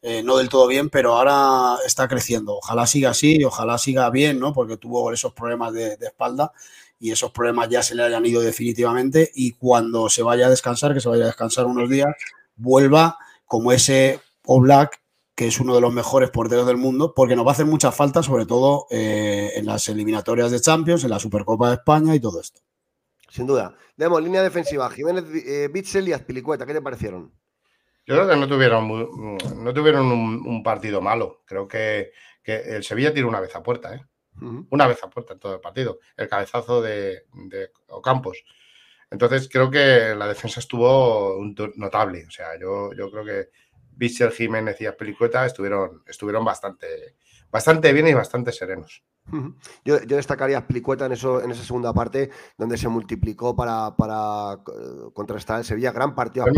eh, no del todo bien, pero ahora está creciendo. Ojalá siga así, ojalá siga bien, ¿no? Porque tuvo esos problemas de, espalda y esos problemas ya se le hayan ido definitivamente y cuando se vaya a descansar, que se vaya a descansar unos días, vuelva como ese Oblak que es uno de los mejores porteros del mundo, porque nos va a hacer mucha falta, sobre todo eh, en las eliminatorias de Champions, en la Supercopa de España y todo esto. Sin duda. Demos línea defensiva. Jiménez eh, Bitzel y Azpilicueta, ¿qué te parecieron? Yo creo que no tuvieron, no tuvieron un, partido malo. Creo que, el Sevilla tiene una vez a puerta, ¿eh? Una vez a puerta en todo el partido. El cabezazo de, Ocampos. Entonces creo que la defensa estuvo notable. O sea, yo, yo creo que Víctor Jiménez y Pelicueta estuvieron, estuvieron bastante, bastante bien y bastante serenos. Yo, destacaría a Plicueta en, eso, en esa segunda parte, donde se multiplicó para, para eh, contrastar el Sevilla. Gran partido a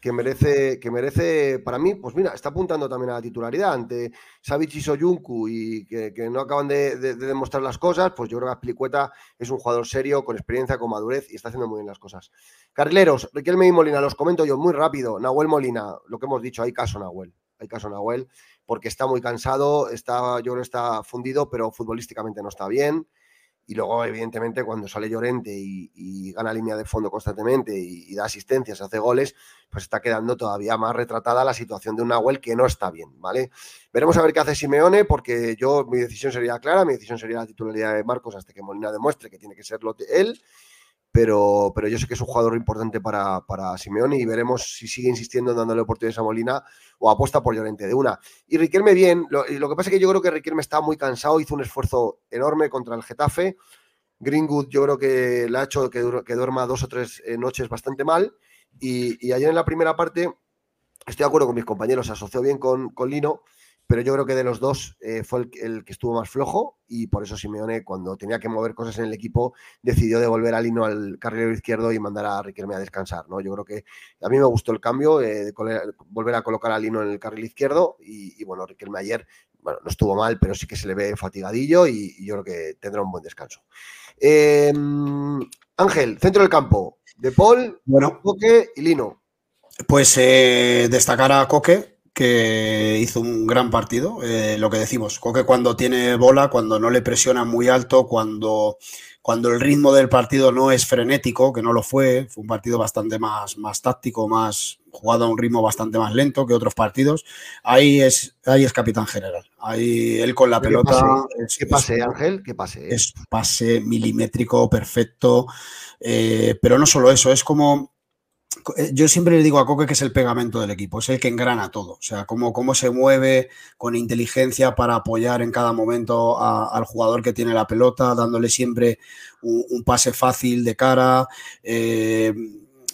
que merece, que merece, para mí, pues mira, está apuntando también a la titularidad ante Savic y Soyuncu y que, no acaban de, demostrar las cosas, pues yo creo que Aspilicueta es un jugador serio, con experiencia, con madurez y está haciendo muy bien las cosas. Carleros, Riquelme y Molina, los comento yo muy rápido. Nahuel Molina, lo que hemos dicho, hay caso Nahuel, hay caso Nahuel, porque está muy cansado, está, yo creo que está fundido, pero futbolísticamente no está bien. Y luego, evidentemente, cuando sale Llorente y, gana línea de fondo constantemente y, da asistencias, hace goles, pues está quedando todavía más retratada la situación de un Nahuel que no está bien, ¿vale? Veremos a ver qué hace Simeone, porque yo, mi decisión sería clara, mi decisión sería la titularidad de Marcos hasta que Molina demuestre que tiene que serlo él pero, pero yo sé que es un jugador importante para, para Simeone y veremos si sigue insistiendo en dándole oportunidades a Molina o apuesta por Llorente de una. Y Riquelme bien, lo, lo, que pasa es que yo creo que Riquelme está muy cansado, hizo un esfuerzo enorme contra el Getafe. Greenwood yo creo que le ha hecho que, que duerma dos o tres eh, noches bastante mal. Y, ayer en la primera parte, estoy de acuerdo con mis compañeros, se asoció bien con, con Lino pero yo creo que de los dos eh, fue el, que estuvo más flojo y por eso Simeone, cuando tenía que mover cosas en el equipo, decidió devolver a Lino al carrilero izquierdo y mandar a Riquelme a descansar. ¿no? Yo creo que a mí me gustó el cambio, eh, volver a colocar a Lino en el carril izquierdo y, bueno, Riquelme ayer bueno, no estuvo mal, pero sí que se le ve fatigadillo y, yo creo que tendrá un buen descanso. Em, Ángel, centro del campo, De Paul, bueno, Coque y Lino. Pues eh, destacar a Coque, que hizo un gran partido. Eh, lo que decimos, Coque cuando tiene bola, cuando no le presiona muy alto, cuando, cuando el ritmo del partido no es frenético, que no lo fue, fue un partido bastante más, más táctico, más jugado a un ritmo bastante más lento que otros partidos. Ahí es, ahí es capitán general. Ahí él con la pelota. ¿Qué pase, Ángel? ¿Qué pase? Es pase milimétrico, perfecto. Eh, pero no solo eso, es como eh, yo siempre le digo a Coque que es el pegamento del equipo, es el que engrana todo, o sea, cómo, cómo se mueve con inteligencia para apoyar en cada momento al jugador que tiene la pelota, dándole siempre un, pase fácil de cara, eh,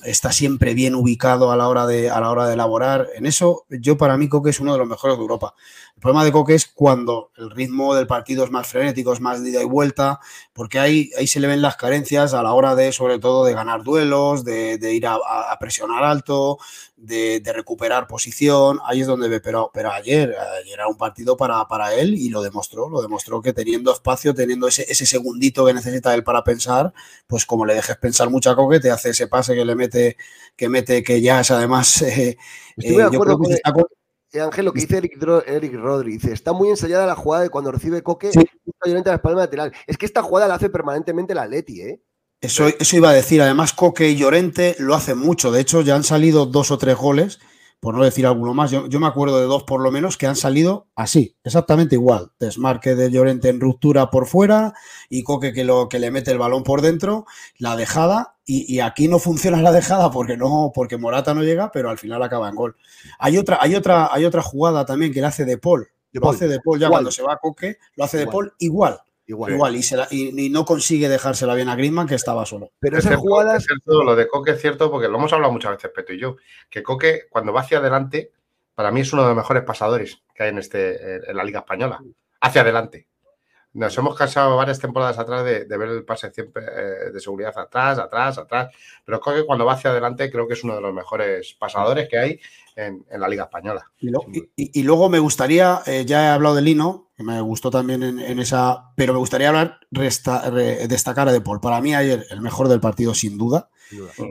está siempre bien ubicado a la, hora de, a la hora de elaborar. En eso, yo para mí Coque es uno de los mejores de Europa. El problema de Coque es cuando el ritmo del partido es más frenético, es más de ida y vuelta, porque ahí, ahí se le ven las carencias a la hora de, sobre todo, de ganar duelos, de, ir a, presionar alto, de, recuperar posición. Ahí es donde ve, pero, pero ayer, ayer era un partido para, para él y lo demostró, lo demostró que teniendo espacio, teniendo ese, ese segundito que necesita él para pensar, pues como le dejes pensar mucho a Coque, te hace ese pase que le mete, que mete, que ya es además. Eh, eh, yo creo que Ángel, lo que dice Eric, Eric Rodríguez, dice, está muy ensayada la jugada de cuando recibe Coque sí. la espalda lateral. Es que esta jugada la hace permanentemente la Atleti, ¿eh? Eso, eso iba a decir, además Coque y Llorente lo hacen mucho, de hecho ya han salido dos o tres goles por no decir alguno más, yo, me acuerdo de dos por lo menos que han salido así, exactamente igual. Desmarque de Llorente en ruptura por fuera y Coque que, lo, que le mete el balón por dentro, la dejada, y, aquí no funciona la dejada porque no, porque Morata no llega, pero al final acaba en gol. Hay otra, hay otra, hay otra jugada también que le hace de Paul. Lo hace de Paul ya cuando se va a Coque, lo hace de Paul igual. Igual, y, no consigue dejársela bien a Griezmann que estaba solo. Pero esas jugadas. Es cierto, lo de Coque es cierto, porque lo hemos hablado muchas veces, Peto y yo, que Coque, cuando va hacia adelante, para mí es uno de los mejores pasadores que hay en, este, en la Liga Española. Hacia adelante. Nos hemos cansado varias temporadas atrás de, ver el pase siempre eh, de seguridad atrás, atrás, atrás. Pero Coque, cuando va hacia adelante, creo que es uno de los mejores pasadores que hay en, la Liga Española. Y, luego me gustaría, eh, ya he hablado de Lino, me gustó también en, esa, pero me gustaría hablar, destacar a De Paul. Para mí ayer el mejor del partido sin duda,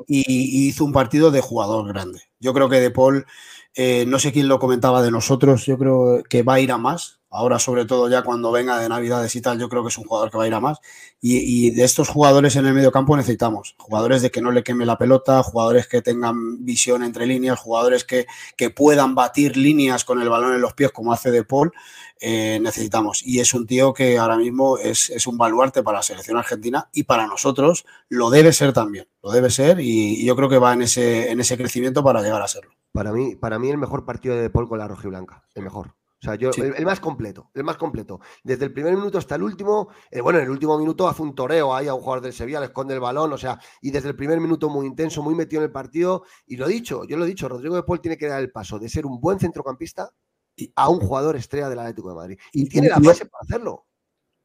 y, hizo un partido de jugador grande. Yo creo que De Paul, eh, no sé quién lo comentaba de nosotros, yo creo que va a ir a más. Ahora, sobre todo ya cuando venga de Navidades y tal, yo creo que es un jugador que va a ir a más. Y, de estos jugadores en el medio campo necesitamos. Jugadores de que no le queme la pelota, jugadores que tengan visión entre líneas, jugadores que, que puedan batir líneas con el balón en los pies, como hace De Paul. Eh, necesitamos. Y es un tío que ahora mismo es, un baluarte para la selección argentina y para nosotros lo debe ser también. Lo debe ser y, yo creo que va en ese, en ese crecimiento para llegar a serlo. Para mí, para mí el mejor partido de, de Paul con la rojiblanca, el mejor. O sea, yo, el, más completo, el más completo. Desde el primer minuto hasta el último, eh, bueno, en el último minuto hace un toreo ahí a un jugador del Sevilla, le esconde el balón, o sea, y desde el primer minuto muy intenso, muy metido en el partido. Y lo he dicho, yo lo he dicho, Rodrigo de Paul tiene que dar el paso de ser un buen centrocampista a un jugador estrella del Atlético de Madrid. Y, tiene la base para hacerlo.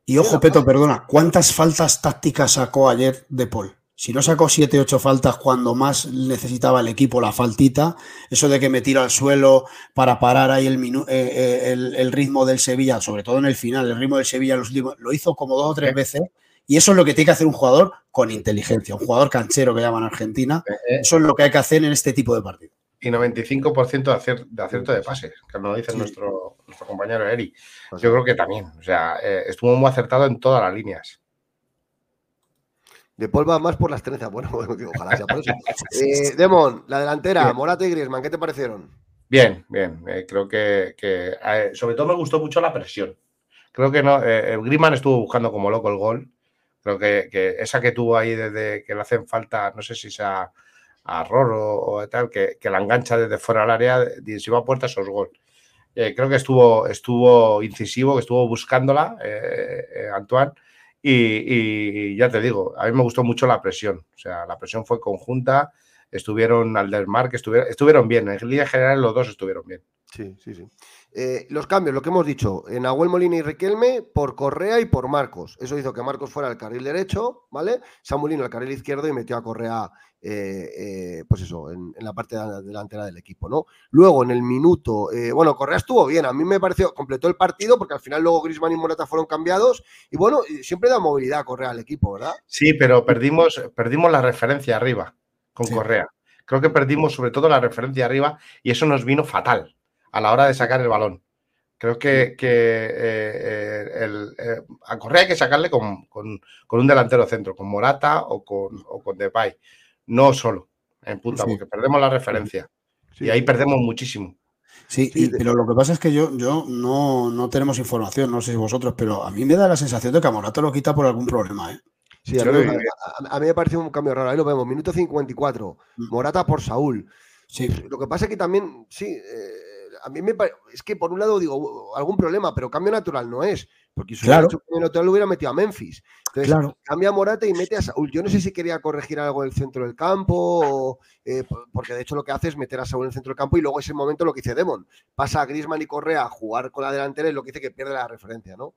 Y ojo, Peto, perdona, ¿cuántas faltas tácticas sacó ayer de Paul? Si no sacó 7, 8 faltas cuando más necesitaba el equipo la faltita, eso de que me tiro al suelo para parar ahí el, eh, eh, el, ritmo del Sevilla, sobre todo en el final, el ritmo del Sevilla lo hizo como dos o tres veces. Y eso es lo que tiene que hacer un jugador con inteligencia, un jugador canchero que llaman Argentina. Eh, eso es lo que hay que hacer en este tipo de partidos. Y 95% de, de acierto de pases, que nos dice nuestro, nuestro compañero Eri. Yo creo que también, o sea, estuvo muy acertado en todas las líneas. De Paul va más por las trenzas. Bueno, ojalá sea por eso. Eh, Demon, la delantera, Morata y Griezmann, ¿qué te parecieron? Bien, bien. Eh, creo que, sobre todo me gustó mucho la presión. Creo que no, eh, Griezmann estuvo buscando como loco el gol. Creo que, esa que tuvo ahí desde que le hacen falta, no sé si sea a Roro o tal, que, la engancha desde fuera del área, si va a puerta, esos gol. creo que estuvo, estuvo incisivo, que estuvo buscándola, Antoine y, ya te digo, a mí me gustó mucho la presión. O sea, la presión fue conjunta, estuvieron al estuvieron, estuvieron bien. En línea general los dos estuvieron bien. Sí, sí, sí. Eh, los cambios, lo que hemos dicho, en Abuel Molina y Riquelme por Correa y por Marcos. Eso hizo que Marcos fuera al carril derecho, ¿vale? Samuelino al carril izquierdo y metió a Correa, eh, eh, pues eso, en, la parte delantera del equipo, ¿no? Luego, en el minuto, bueno, Correa estuvo bien, a mí me pareció, completó el partido porque al final luego Grisman y Morata fueron cambiados y bueno, siempre da movilidad Correa al equipo, ¿verdad? Sí, pero perdimos, perdimos la referencia arriba con Correa. Creo que perdimos sobre todo la referencia arriba y eso nos vino fatal a la hora de sacar el balón. Creo que, eh, eh, eh, a Correa hay que sacarle con, un delantero centro, con Morata o con, o con Depay. No solo en punta, porque perdemos la referencia. y ahí perdemos muchísimo. Sí, pero lo que pasa es que yo, yo no, no, tenemos información, no sé si vosotros, pero a mí me da la sensación de que a Morata lo quita por algún problema. ¿eh? Sí, a mí, me parece un cambio raro. Ahí lo vemos, minuto 54, mm. Morata por Saúl. Sí. Lo que pasa es que también, sí, a mí me parece, es que por un lado digo, algún problema, pero cambio natural no es. Porque si claro. hubiera cambio natural lo hubiera metido a Memphis. Entonces, claro. cambia a Morata y mete a Saúl. Yo no sé si quería corregir algo en el centro del campo, eh, porque de hecho lo que hace es meter a Saúl en el centro del campo y luego ese momento lo que dice Demon. Pasa a Grisman y Correa a jugar con la delantera y lo que dice que pierde la referencia, ¿no?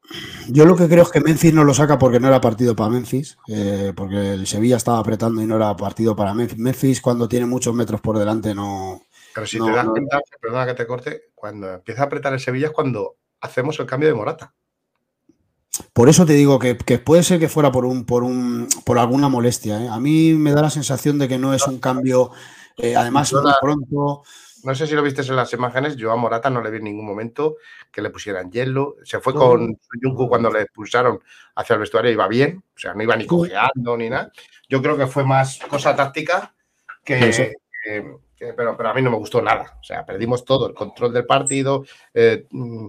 Yo lo que creo es que Memphis no lo saca porque no era partido para Memphis, eh, porque el Sevilla estaba apretando y no era partido para Memphis. Memphis cuando tiene muchos metros por delante no pero si te das cuenta, perdona que te corte, cuando empieza a apretar el Sevilla es cuando hacemos el cambio de Morata. Por eso te digo que, puede ser que fuera por un, por un, por alguna molestia. ¿eh? A mí me da la sensación de que no es un cambio, eh, además muy pronto. No sé si lo viste en las imágenes, yo a Morata no le vi en ningún momento que le pusieran hielo. Se fue con Yunku cuando le expulsaron hacia el vestuario, iba bien, o sea, no iba ni cojeando ni nada. Yo creo que fue más cosa táctica que, pero, pero a mí no me gustó nada. O sea, perdimos todo, el control del partido. Eh, mm,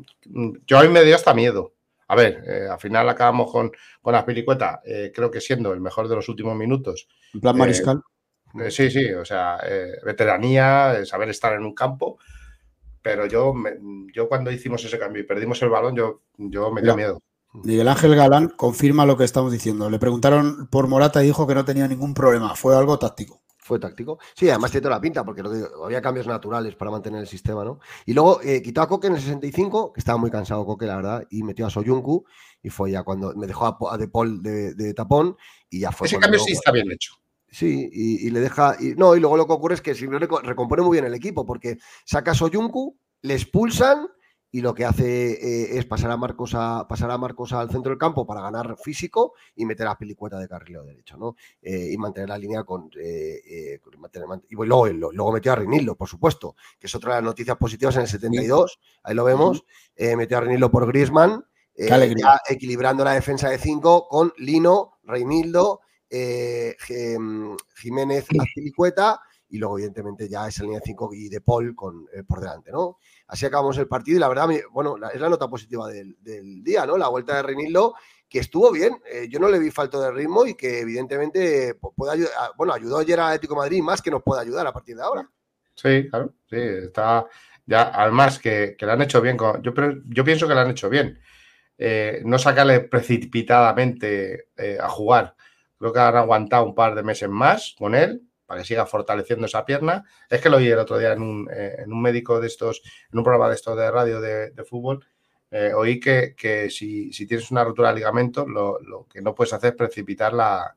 yo a mí me dio hasta miedo. A ver, eh, al final acabamos con, con la pilicueta, eh, creo que siendo el mejor de los últimos minutos. En plan mariscal. sí, sí, o sea, veteranía, saber estar en un campo. Pero yo, yo cuando hicimos ese cambio y perdimos el balón, yo, yo me dio miedo. Miguel Ángel Galán confirma lo que estamos diciendo. Le preguntaron por Morata y dijo que no tenía ningún problema. Fue algo táctico fue táctico. Sí, además tiene toda la pinta, porque había cambios naturales para mantener el sistema, ¿no? Y luego eh, quitó a Coque en el 65, que estaba muy cansado Coque, la verdad, y metió a Soyuncu, y fue ya cuando me dejó a, De Paul de, tapón, y ya fue. Ese cambio sí está bien hecho. Sí, y, le deja. Y, no, y luego lo que ocurre es que si recompone muy bien el equipo, porque saca a Soyuncu, le expulsan y lo que hace eh, es pasar a Marcos a pasar a Marcos al centro del campo para ganar físico y meter a Pilicueta de carrilero derecho, ¿no? Eh, y mantener la línea con, eh, y luego, luego, metió a Rinildo, por supuesto, que es otra de las noticias positivas en el 72, ahí lo vemos, metió a Rinildo por Griezmann, equilibrando la defensa de 5 con Lino, Reinildo, Jiménez, Pilicueta y luego evidentemente ya esa línea de 5 y de Paul con, por delante, ¿no? Así acabamos el partido y la verdad, bueno, es la nota positiva del, día, ¿no? La vuelta de Reinildo, que estuvo bien. Eh, yo no le vi falto de ritmo y que evidentemente puede ayudar, ah, bueno, ayudó ayer a Atlético Madrid más que nos puede ayudar a partir de ahora. Sí, claro, sí, está ya, además que, que lo han hecho bien. yo, yo pienso que lo han hecho bien. Eh, no sacarle precipitadamente eh, a jugar. Creo que han aguantado un par de meses más con él para que siga fortaleciendo esa pierna. Es que lo oí el otro día en un, eh, médico de estos, en un programa de estos de radio de, fútbol, eh, oí que, si, tienes una rotura de ligamento, lo, que no puedes hacer es precipitar la,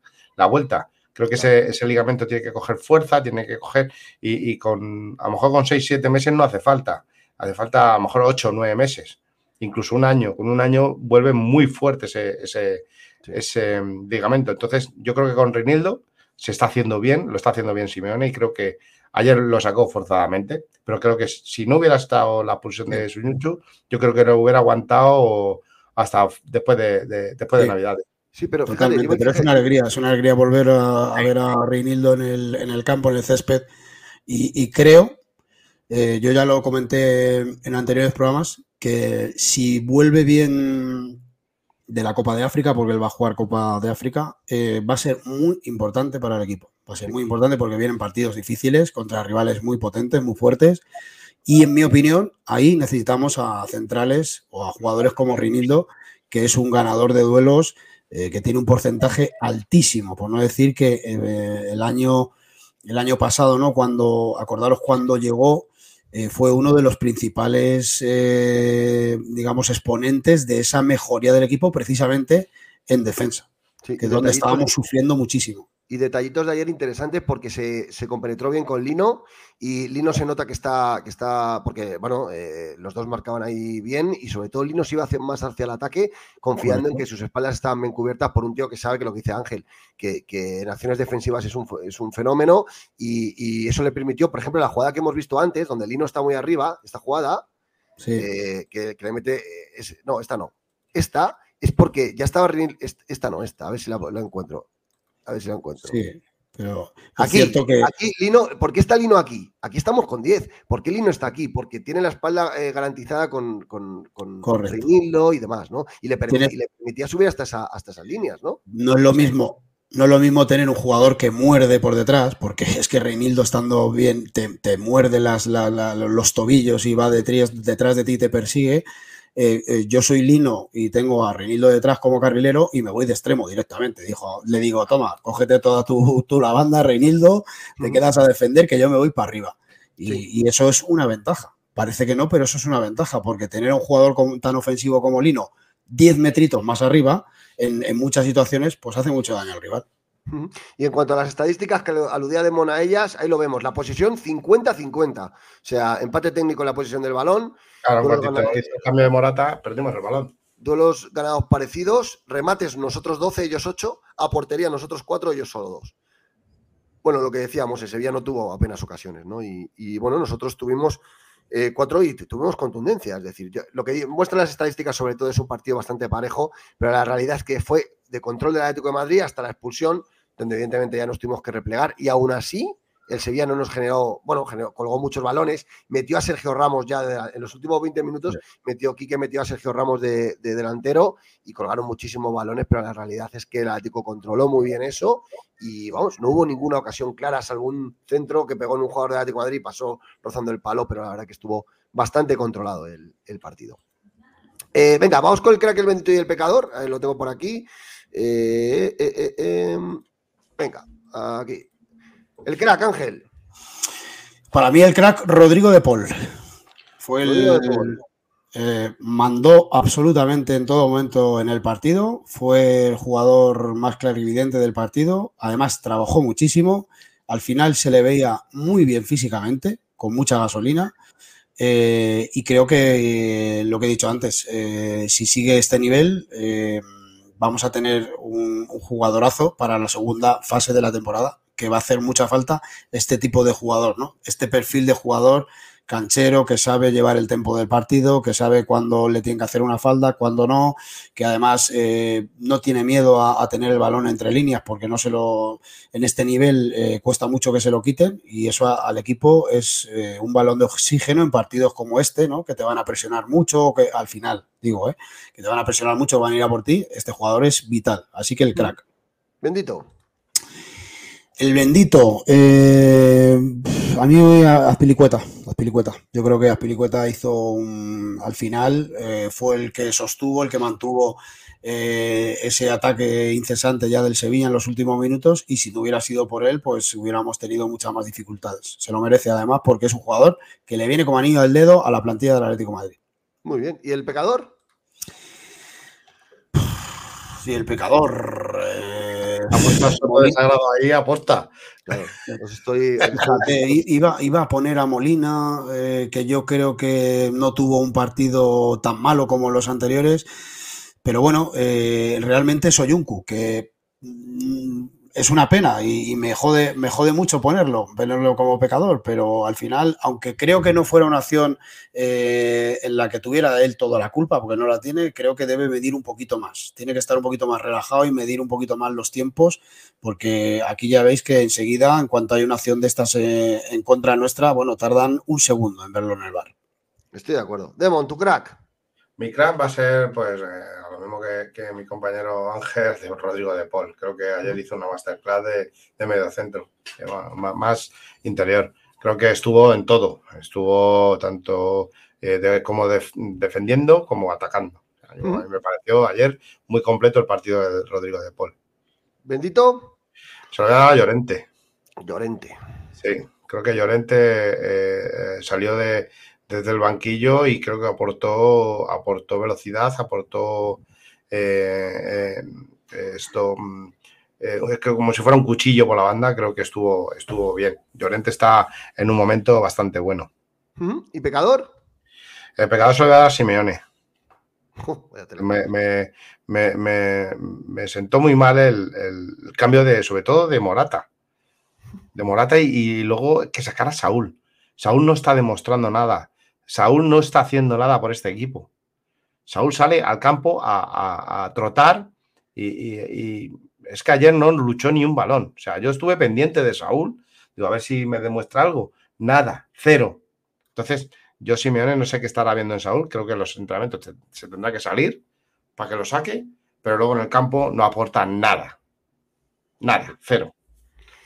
vuelta. Creo que ese, ligamento tiene que coger fuerza, tiene que coger, y, con a lo mejor con 6, 7 meses no hace falta. Hace falta a lo mejor 8 o 9 meses, incluso un año. Con un año vuelve muy fuerte ese, ese, ese ligamento. Entonces, yo creo que con Reinildo se está haciendo bien, lo está haciendo bien Simeone y creo que ayer lo sacó forzadamente, pero creo que si no hubiera estado la pulsión de Suñuchu, yo creo que lo hubiera aguantado hasta después de, después de Navidad. Sí, pero es una alegría, es una alegría volver a, ver a Reinildo en el, en el, campo, en el césped, y, creo, eh, yo ya lo comenté en anteriores programas, que si vuelve bien de la Copa de África, porque él va a jugar Copa de África, eh, va a ser muy importante para el equipo. Va a ser muy importante porque vienen partidos difíciles contra rivales muy potentes, muy fuertes. Y en mi opinión, ahí necesitamos a centrales o a jugadores como Rinildo, que es un ganador de duelos, eh, que tiene un porcentaje altísimo, por no decir que eh, el, año, el año pasado, ¿no? Cuando, acordaros cuando llegó, eh, fue uno de los principales, eh, digamos, exponentes de esa mejoría del equipo precisamente en defensa, que es donde estábamos sufriendo muchísimo y detallitos de ayer interesantes porque se, compenetró bien con Lino y Lino se nota que está, que está porque bueno, eh, los dos marcaban ahí bien y sobre todo Lino se iba más hacia el ataque confiando en que sus espaldas estaban bien cubiertas por un tío que sabe que lo que dice Ángel, que, en acciones defensivas es un, es un fenómeno y, eso le permitió, por ejemplo, la jugada que hemos visto antes, donde Lino está muy arriba, esta jugada, eh, que, le mete, eh, no, esta no, esta es porque ya estaba, esta no, esta, a ver si la encuentro a ver si lo encuentro. Sí, pero aquí, que... aquí Lino, ¿por qué está Lino aquí? Aquí estamos con 10. ¿Por qué Lino está aquí? Porque tiene la espalda eh, garantizada con, con, con y demás, ¿no? Y le, permitía subir hasta, hasta esas líneas, ¿no? No es lo mismo. No es lo mismo tener un jugador que muerde por detrás, porque es que Reinildo estando bien te, muerde las, los tobillos y va detrás, detrás de ti y te persigue, eh, eh, yo soy Lino y tengo a Renildo detrás como carrilero y me voy de extremo directamente. Dijo, le digo, toma, cógete toda tu, tu lavanda, Reinildo, te quedas a defender que yo me voy para arriba. Y, eso es una ventaja. Parece que no, pero eso es una ventaja, porque tener a un jugador tan ofensivo como Lino 10 metritos más arriba, en, en muchas situaciones, pues hace mucho daño al rival. Y en cuanto a las estadísticas que aludía de Mona a ellas, ahí lo vemos, la posición 50-50. O sea, empate técnico en la posición del balón. Claro, el cambio de Morata, perdimos el balón. Duelos ganados parecidos, remates nosotros 12, ellos 8, a portería nosotros 4, ellos solo 2. Bueno, lo que decíamos, el Sevilla no tuvo apenas ocasiones, ¿no? Y, bueno, nosotros tuvimos eh, cuatro y tuvimos contundencia. Es decir, lo que muestran las estadísticas sobre todo es un partido bastante parejo, pero la realidad es que fue de control del Atlético de Madrid hasta la expulsión donde evidentemente ya nos tuvimos que replegar y aún así el Sevilla no nos generó, bueno, colgó muchos balones, metió a Sergio Ramos ya en los últimos 20 minutos, metió Quique, metió a Sergio Ramos de, delantero y colgaron muchísimos balones, pero la realidad es que el Atlético controló muy bien eso y vamos, no hubo ninguna ocasión clara, salvo un centro que pegó en un jugador de Atlético de Madrid y pasó rozando el palo, pero la verdad que estuvo bastante controlado el, partido. Eh, venga, vamos con el crack, el bendito y el pecador, lo tengo por aquí. Eh, eh, em, Venga, aquí. El crack, Ángel. Para mí el crack, Rodrigo de Paul. Fue el, eh, mandó absolutamente en todo momento en el partido. Fue el jugador más clarividente del partido. Además, trabajó muchísimo. Al final se le veía muy bien físicamente, con mucha gasolina. Eh, y creo que eh, lo que he dicho antes, si sigue este nivel, vamos a tener un, jugadorazo para la segunda fase de la temporada, que va a hacer mucha falta este tipo de jugador, ¿no? Este perfil de jugador canchero, que sabe llevar el tempo del partido, que sabe cuándo le tiene que hacer una falda, cuándo no, que además eh, no tiene miedo a, tener el balón entre líneas, porque no se lo, en este nivel eh, cuesta mucho que se lo quiten y eso al equipo es eh, un balón de oxígeno en partidos como este, ¿no? Que te van a presionar mucho, que al final, digo, que te van a presionar mucho, van a ir a por ti. Este jugador es vital, así que el crack. Bendito. El bendito. Eh, a mí Aspilicueta, Aspilicueta. Yo creo que Aspilicueta hizo un, al final eh, fue el que sostuvo, el que mantuvo eh, ese ataque incesante ya del Sevilla en los últimos minutos y si no hubiera sido por él, pues hubiéramos tenido muchas más dificultades. Se lo merece además porque es un jugador que le viene como anillo al dedo a la plantilla del Atlético Madrid. Muy bien. ¿Y el pecador? Sí, el pecador. Apuesta solo desagrado ahí, aposta. pues estoy. iba, iba a poner a Molina, eh, que yo creo que no tuvo un partido tan malo como los anteriores. Pero bueno, eh, realmente soy Unku, que mm, es una pena y, me, jode, me jode mucho ponerlo, ponerlo como pecador, pero al final, aunque creo que no fuera una acción eh, en la que tuviera él toda la culpa, porque no la tiene, creo que debe medir un poquito más. Tiene que estar un poquito más relajado y medir un poquito más los tiempos, porque aquí ya veis que enseguida, en cuanto hay una acción de estas eh, en contra nuestra, bueno, tardan un segundo en verlo en el bar. Estoy de acuerdo. Demon, tu crack. Mi crack va a ser, pues, eh, lo mismo que, mi compañero Ángel, Rodrigo de Paul. Creo que ayer hizo una masterclass de, de medio centro, más, interior. Creo que estuvo en todo. Estuvo tanto eh, como defendiendo como atacando. A mí me pareció ayer muy completo el partido de Rodrigo de Paul. ¿Bendito? Se lo a Llorente. Llorente. Sí, Creo que Llorente eh, salió de, desde el banquillo y creo que aportó, aportó velocidad, aportó eh, esto, mm, como si fuera un cuchillo por la banda, creo que estuvo, estuvo bien. Llorente está en un momento bastante bueno. ¿Y Pecador? El Pecador se lo voy a dar a Simeone. me, me, sentó muy mal el, cambio de, sobre todo de Morata. De Morata y, luego que sacara a Saúl. Saúl no está demostrando nada. Saúl no está haciendo nada por este equipo. Saúl sale al campo a, trotar y, es que ayer no luchó ni un balón. O sea, yo estuve pendiente de Saúl. Digo, a ver si me demuestra algo. Nada, cero. Entonces, yo Simeone no sé qué estará viendo en Saúl. Creo que los entrenamientos se tendrá que salir para que lo saque, pero luego en el campo no aporta nada. Nada, cero.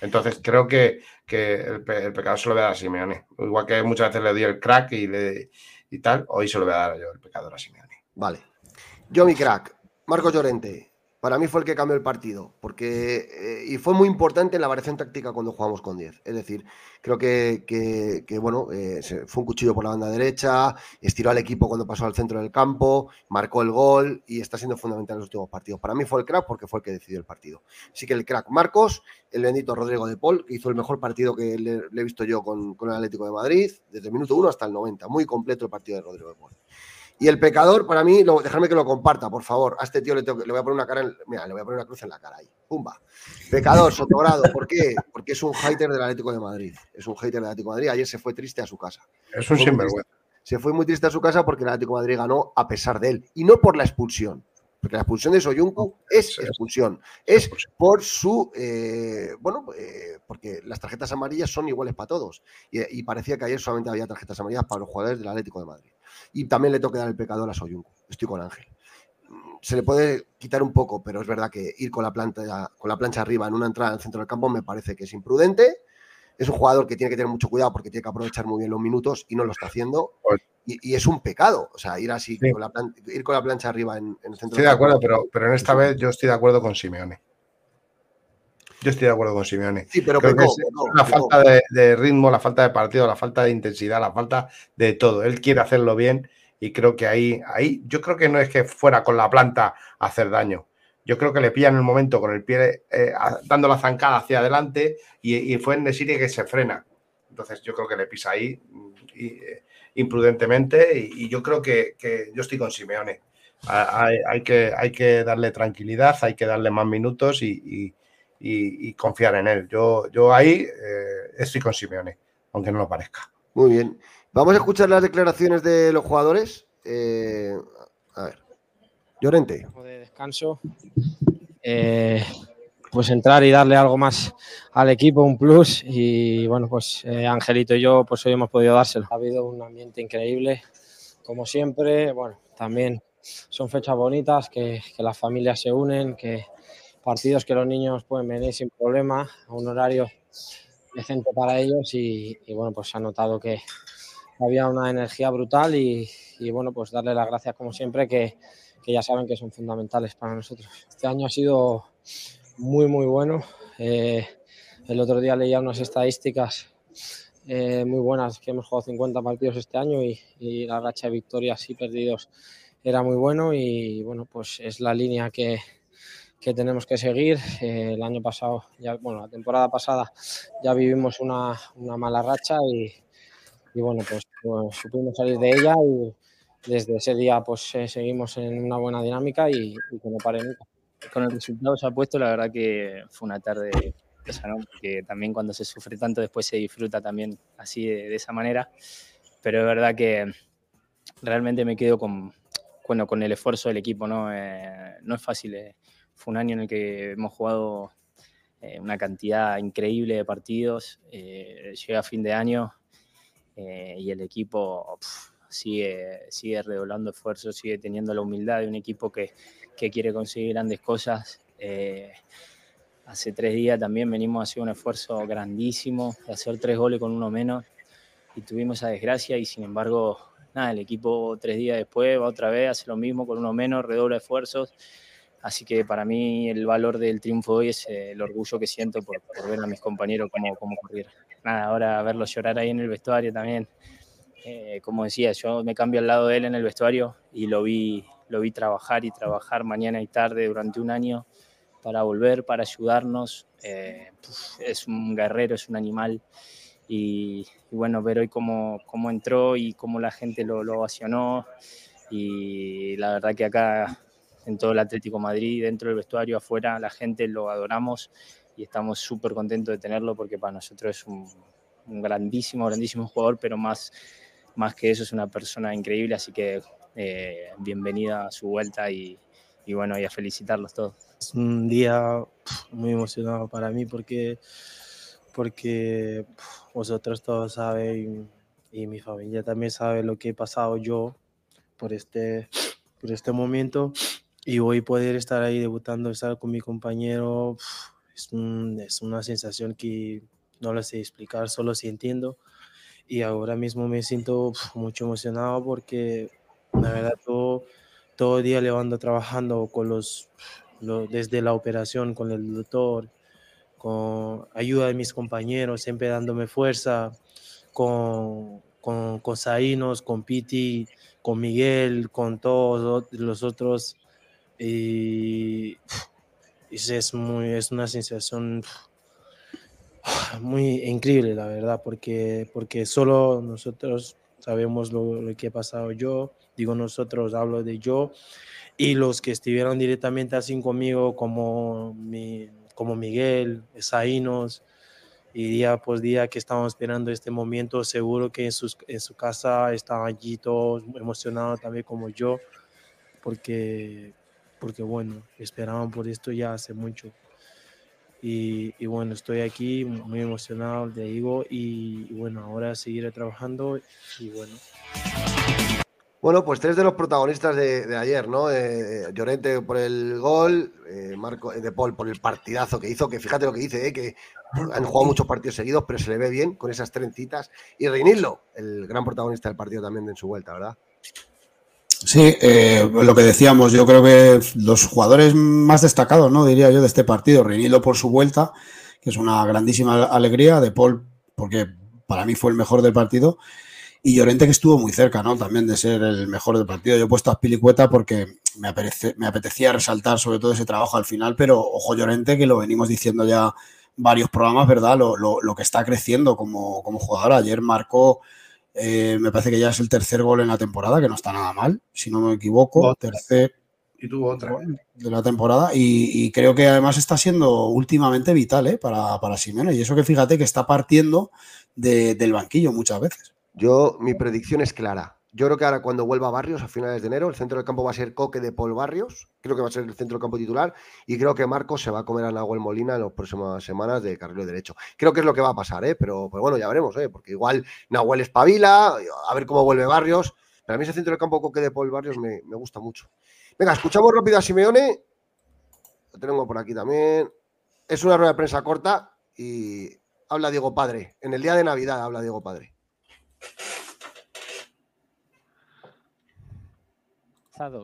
Entonces creo que, el, pecado se lo voy a dar a Simeone. Igual que muchas veces le di el crack y, le, y tal, hoy se lo voy a dar yo el pecador a Simeone. Vale. Yo mi crack, Marco Llorente para mí fue el que cambió el partido, porque eh, y fue muy importante en la variación táctica cuando jugamos con 10. Es decir, creo que, bueno, eh, fue un cuchillo por la banda derecha, estiró al equipo cuando pasó al centro del campo, marcó el gol y está siendo fundamental en los últimos partidos. Para mí fue el crack porque fue el que decidió el partido. Así que el crack Marcos, el bendito Rodrigo de Paul, que hizo el mejor partido que le, he visto yo con, con, el Atlético de Madrid, desde el minuto 1 hasta el 90. Muy completo el partido de Rodrigo de Paul. Y el pecador, para mí, lo, dejadme que lo comparta, por favor. A este tío le, voy a poner una cara, mira, le voy a poner una cruz en la cara ahí. Pumba. Pecador, Sotogrado, ¿por qué? Porque es un hater del Atlético de Madrid. Es un hater del Atlético de Madrid. Ayer se fue triste a su casa. Es un sinvergüenza. Se fue muy triste a su casa porque el Atlético de Madrid ganó a pesar de él. Y no por la expulsión. Porque la expulsión de Soyuncu es expulsión. Es por su. Eh, bueno, eh, porque las tarjetas amarillas son iguales para todos. Y, y parecía que ayer solamente había tarjetas amarillas para los jugadores del Atlético de Madrid. Y también le toca dar el pecador a Soyuncu. Estoy con Ángel. Se le puede quitar un poco, pero es verdad que ir con la, planta, con la plancha arriba en una entrada al centro del campo me parece que es imprudente. Es un jugador que tiene que tener mucho cuidado porque tiene que aprovechar muy bien los minutos y no lo está haciendo. Y, es un pecado, o sea, ir así, con la ir con la plancha arriba en, el centro. Estoy de acuerdo, pero, pero en esta vez yo estoy de acuerdo con Simeone. Yo estoy de acuerdo con Simeone. Sí, pero la falta de, ritmo, la falta de partido, la falta de intensidad, la falta de todo. Él quiere hacerlo bien y creo que ahí, ahí, yo creo que no es que fuera con la planta a hacer daño. Yo creo que le pillan en el momento con el pie eh, dando la zancada hacia adelante y, fue en Nesiri que se frena. Entonces yo creo que le pisa ahí eh, imprudentemente y, yo creo que, yo estoy con Simeone. Hay, que, hay que darle tranquilidad, hay que darle más minutos y, y, confiar en él. Yo, yo ahí eh, estoy con Simeone, aunque no lo parezca. Muy bien. Vamos a escuchar las declaraciones de los jugadores. Eh, a ver. Llorente. De descanso. Eh, pues entrar y darle algo más al equipo, un plus. Y bueno, pues Angelito y yo, pues hoy hemos podido dárselo. Ha habido un ambiente increíble, como siempre. Bueno, también son fechas bonitas, que, que las familias se unen, que, partidos que los niños pueden venir sin problema a un horario decente para ellos y, bueno, pues se ha notado que había una energía brutal y, bueno, pues darle las gracias como siempre que, ya saben que son fundamentales para nosotros. Este año ha sido muy, muy bueno. Eh, el otro día leía unas estadísticas eh, muy buenas, que hemos jugado 50 partidos este año y, y la racha de victorias y perdidos era muy bueno y bueno, pues es la línea que, que tenemos que seguir. Eh, el año pasado, ya, bueno, la temporada pasada ya vivimos una, una mala racha y, y bueno, pues, pues, supimos salir de ella y desde ese día pues eh, seguimos en una buena dinámica y, que no pare nunca. Con el resultado ya puesto, la verdad que fue una tarde esa, ¿no? también cuando se sufre tanto después se disfruta también así de, esa manera, pero es verdad que realmente me quedo con, bueno, con el esfuerzo del equipo, ¿no? Eh, no es fácil fue un año en el que hemos jugado eh, una cantidad increíble de partidos. Eh, llega fin de año eh, y el equipo sigue, sigue redoblando esfuerzos, sigue teniendo la humildad de un equipo que, que quiere conseguir grandes cosas. hace tres días también venimos hacer un esfuerzo grandísimo de hacer tres goles con uno menos y tuvimos esa desgracia y sin embargo, nada, el equipo tres días después va otra vez, hace lo mismo con uno menos, redobla esfuerzos Así que para mí el valor del triunfo hoy es eh, el orgullo que siento por, ver a mis compañeros cómo, cómo corrieron. Nada, ahora verlos llorar ahí en el vestuario también. Eh, como decía, yo me cambio al lado de él en el vestuario y lo vi, lo vi trabajar y trabajar mañana y tarde durante un año para volver, para ayudarnos. Eh, es un guerrero, es un animal. Y, bueno, ver hoy cómo, cómo, entró y cómo la gente lo, lo ovacionó. Y la verdad que acá en todo el Atlético Madrid, dentro del vestuario, afuera, la gente lo adoramos y estamos súper contentos de tenerlo porque para nosotros es un, grandísimo, grandísimo jugador, pero más, más que eso es una persona increíble, así que eh, bienvenida a su vuelta y, y bueno, y a felicitarlos todos. Es un día muy emocionado para mí porque, porque vosotros todos saben y, mi familia también sabe lo que he pasado yo por este, por este momento y hoy poder estar ahí debutando, estar con mi compañero, es, una sensación que no lo sé explicar, solo si entiendo. Y ahora mismo me siento mucho emocionado porque la verdad todo, todo el día le trabajando con los, desde la operación con el doctor, con ayuda de mis compañeros, siempre dándome fuerza, con, con, con Zainos, con Piti, con Miguel, con todos los otros. Y es, muy, es una sensación muy increíble, la verdad, porque, porque solo nosotros sabemos lo, lo que ha pasado yo, digo nosotros, hablo de yo, y los que estuvieron directamente así conmigo, como, mi, como Miguel, Esainos, y día por día que estamos esperando este momento, seguro que en, sus, en su casa están allí todos emocionados también como yo, porque, porque bueno, esperaban por esto ya hace mucho. Y, y bueno, estoy aquí muy emocionado, te digo, y, y bueno, ahora seguiré trabajando y bueno. Bueno, pues tres de los protagonistas de, ayer, ¿no? Eh, Llorente por el gol, eh, Marco eh, De Paul por el partidazo que hizo, que fíjate lo que dice, eh, que han jugado muchos partidos seguidos, pero se le ve bien con esas trencitas. Y Reinillo, el gran protagonista del partido también en su vuelta, ¿verdad? Sí, lo que decíamos, yo creo que los jugadores más destacados, ¿no? Diría yo, de este partido, Reinillo por su vuelta, que es una grandísima alegría, De Paul, porque para mí fue el mejor del partido y Llorente que estuvo muy cerca, ¿no? También de ser el mejor del partido. Yo he puesto a Pilicueta porque me, me apetecía resaltar sobre todo ese trabajo al final, pero ojo Llorente, que lo venimos diciendo ya varios programas, ¿verdad? Lo, lo, que está creciendo como, como jugador. Ayer marcó, eh, me parece que ya es el tercer gol en la temporada, que no está nada mal, si no me equivoco. Tercer y tuvo otra de la temporada y, creo que además está siendo últimamente vital ¿eh? para, para Simeone y eso que fíjate que está partiendo del banquillo muchas veces. Yo, mi predicción es clara. Yo creo que ahora cuando vuelva a Barrios a finales de enero, el centro del campo va a ser Coque de Paul Barrios, creo que va a ser el centro del campo titular, y creo que Marcos se va a comer a Nahuel Molina en las próximas semanas de carril derecho. Creo que es lo que va a pasar, ¿eh? pero, bueno, ya veremos, ¿eh? porque igual Nahuel espabila, a ver cómo vuelve Barrios. Pero a mí ese centro del campo Coque de Paul Barrios me, me gusta mucho. Venga, escuchamos rápido a Simeone. Lo tengo por aquí también. Es una rueda de prensa corta y habla Diego Padre. En el día de Navidad habla Diego Padre.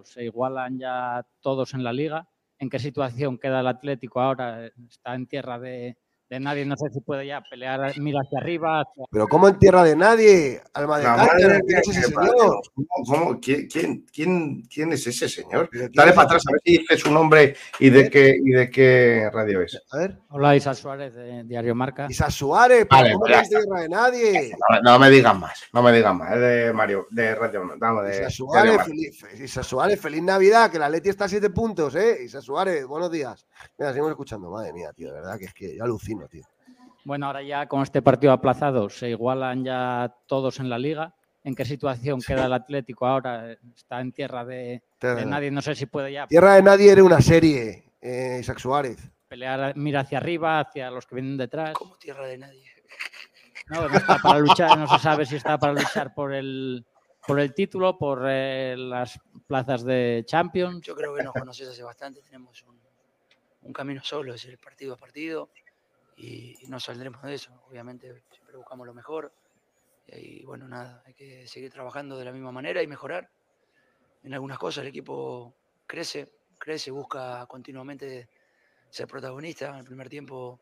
Se igualan ya todos en la liga. ¿En qué situación queda el Atlético ahora? Está en tierra de, de nadie, no sé si puede ya pelear, mira hacia arriba. Pero ¿cómo en tierra de nadie? Alma de cárcel, ¿quién es ese señor? ¿Cómo, ¿Quién, quién, quién, es ese señor? Dale para atrás a ver si dice su nombre y de qué, y de qué radio es. A ver. Hola, Isa Suárez de Diario Marca. Isa Suárez, pero ¿cómo pues en tierra de nadie? No, me digan más, no me digan más, es de Mario, de Radio vamos, de, Isa Suárez, feliz, Isa Suárez, feliz Navidad, que la Leti está a siete puntos, ¿eh? Isa Suárez, buenos días. Mira, seguimos escuchando, madre mía, tío, de verdad que es que yo alucino. Bueno, ahora ya con este partido aplazado se igualan ya todos en la liga. ¿En qué situación queda el Atlético ahora? Está en tierra de, nadie, no sé si puede ya. Tierra de nadie era una serie, eh, Isaac Suárez. Pelear, mira hacia arriba, hacia los que vienen detrás. ¿Cómo tierra de nadie? No, está para luchar, no se sabe si está para luchar por el, por el título, por eh, las plazas de Champions. Yo creo que nos conoces hace bastante, tenemos un, un camino solo, es el partido a partido y, no saldremos de eso. Obviamente siempre buscamos lo mejor y bueno, nada, hay que seguir trabajando de la misma manera y mejorar. En algunas cosas el equipo crece, crece, busca continuamente ser protagonista. En el primer tiempo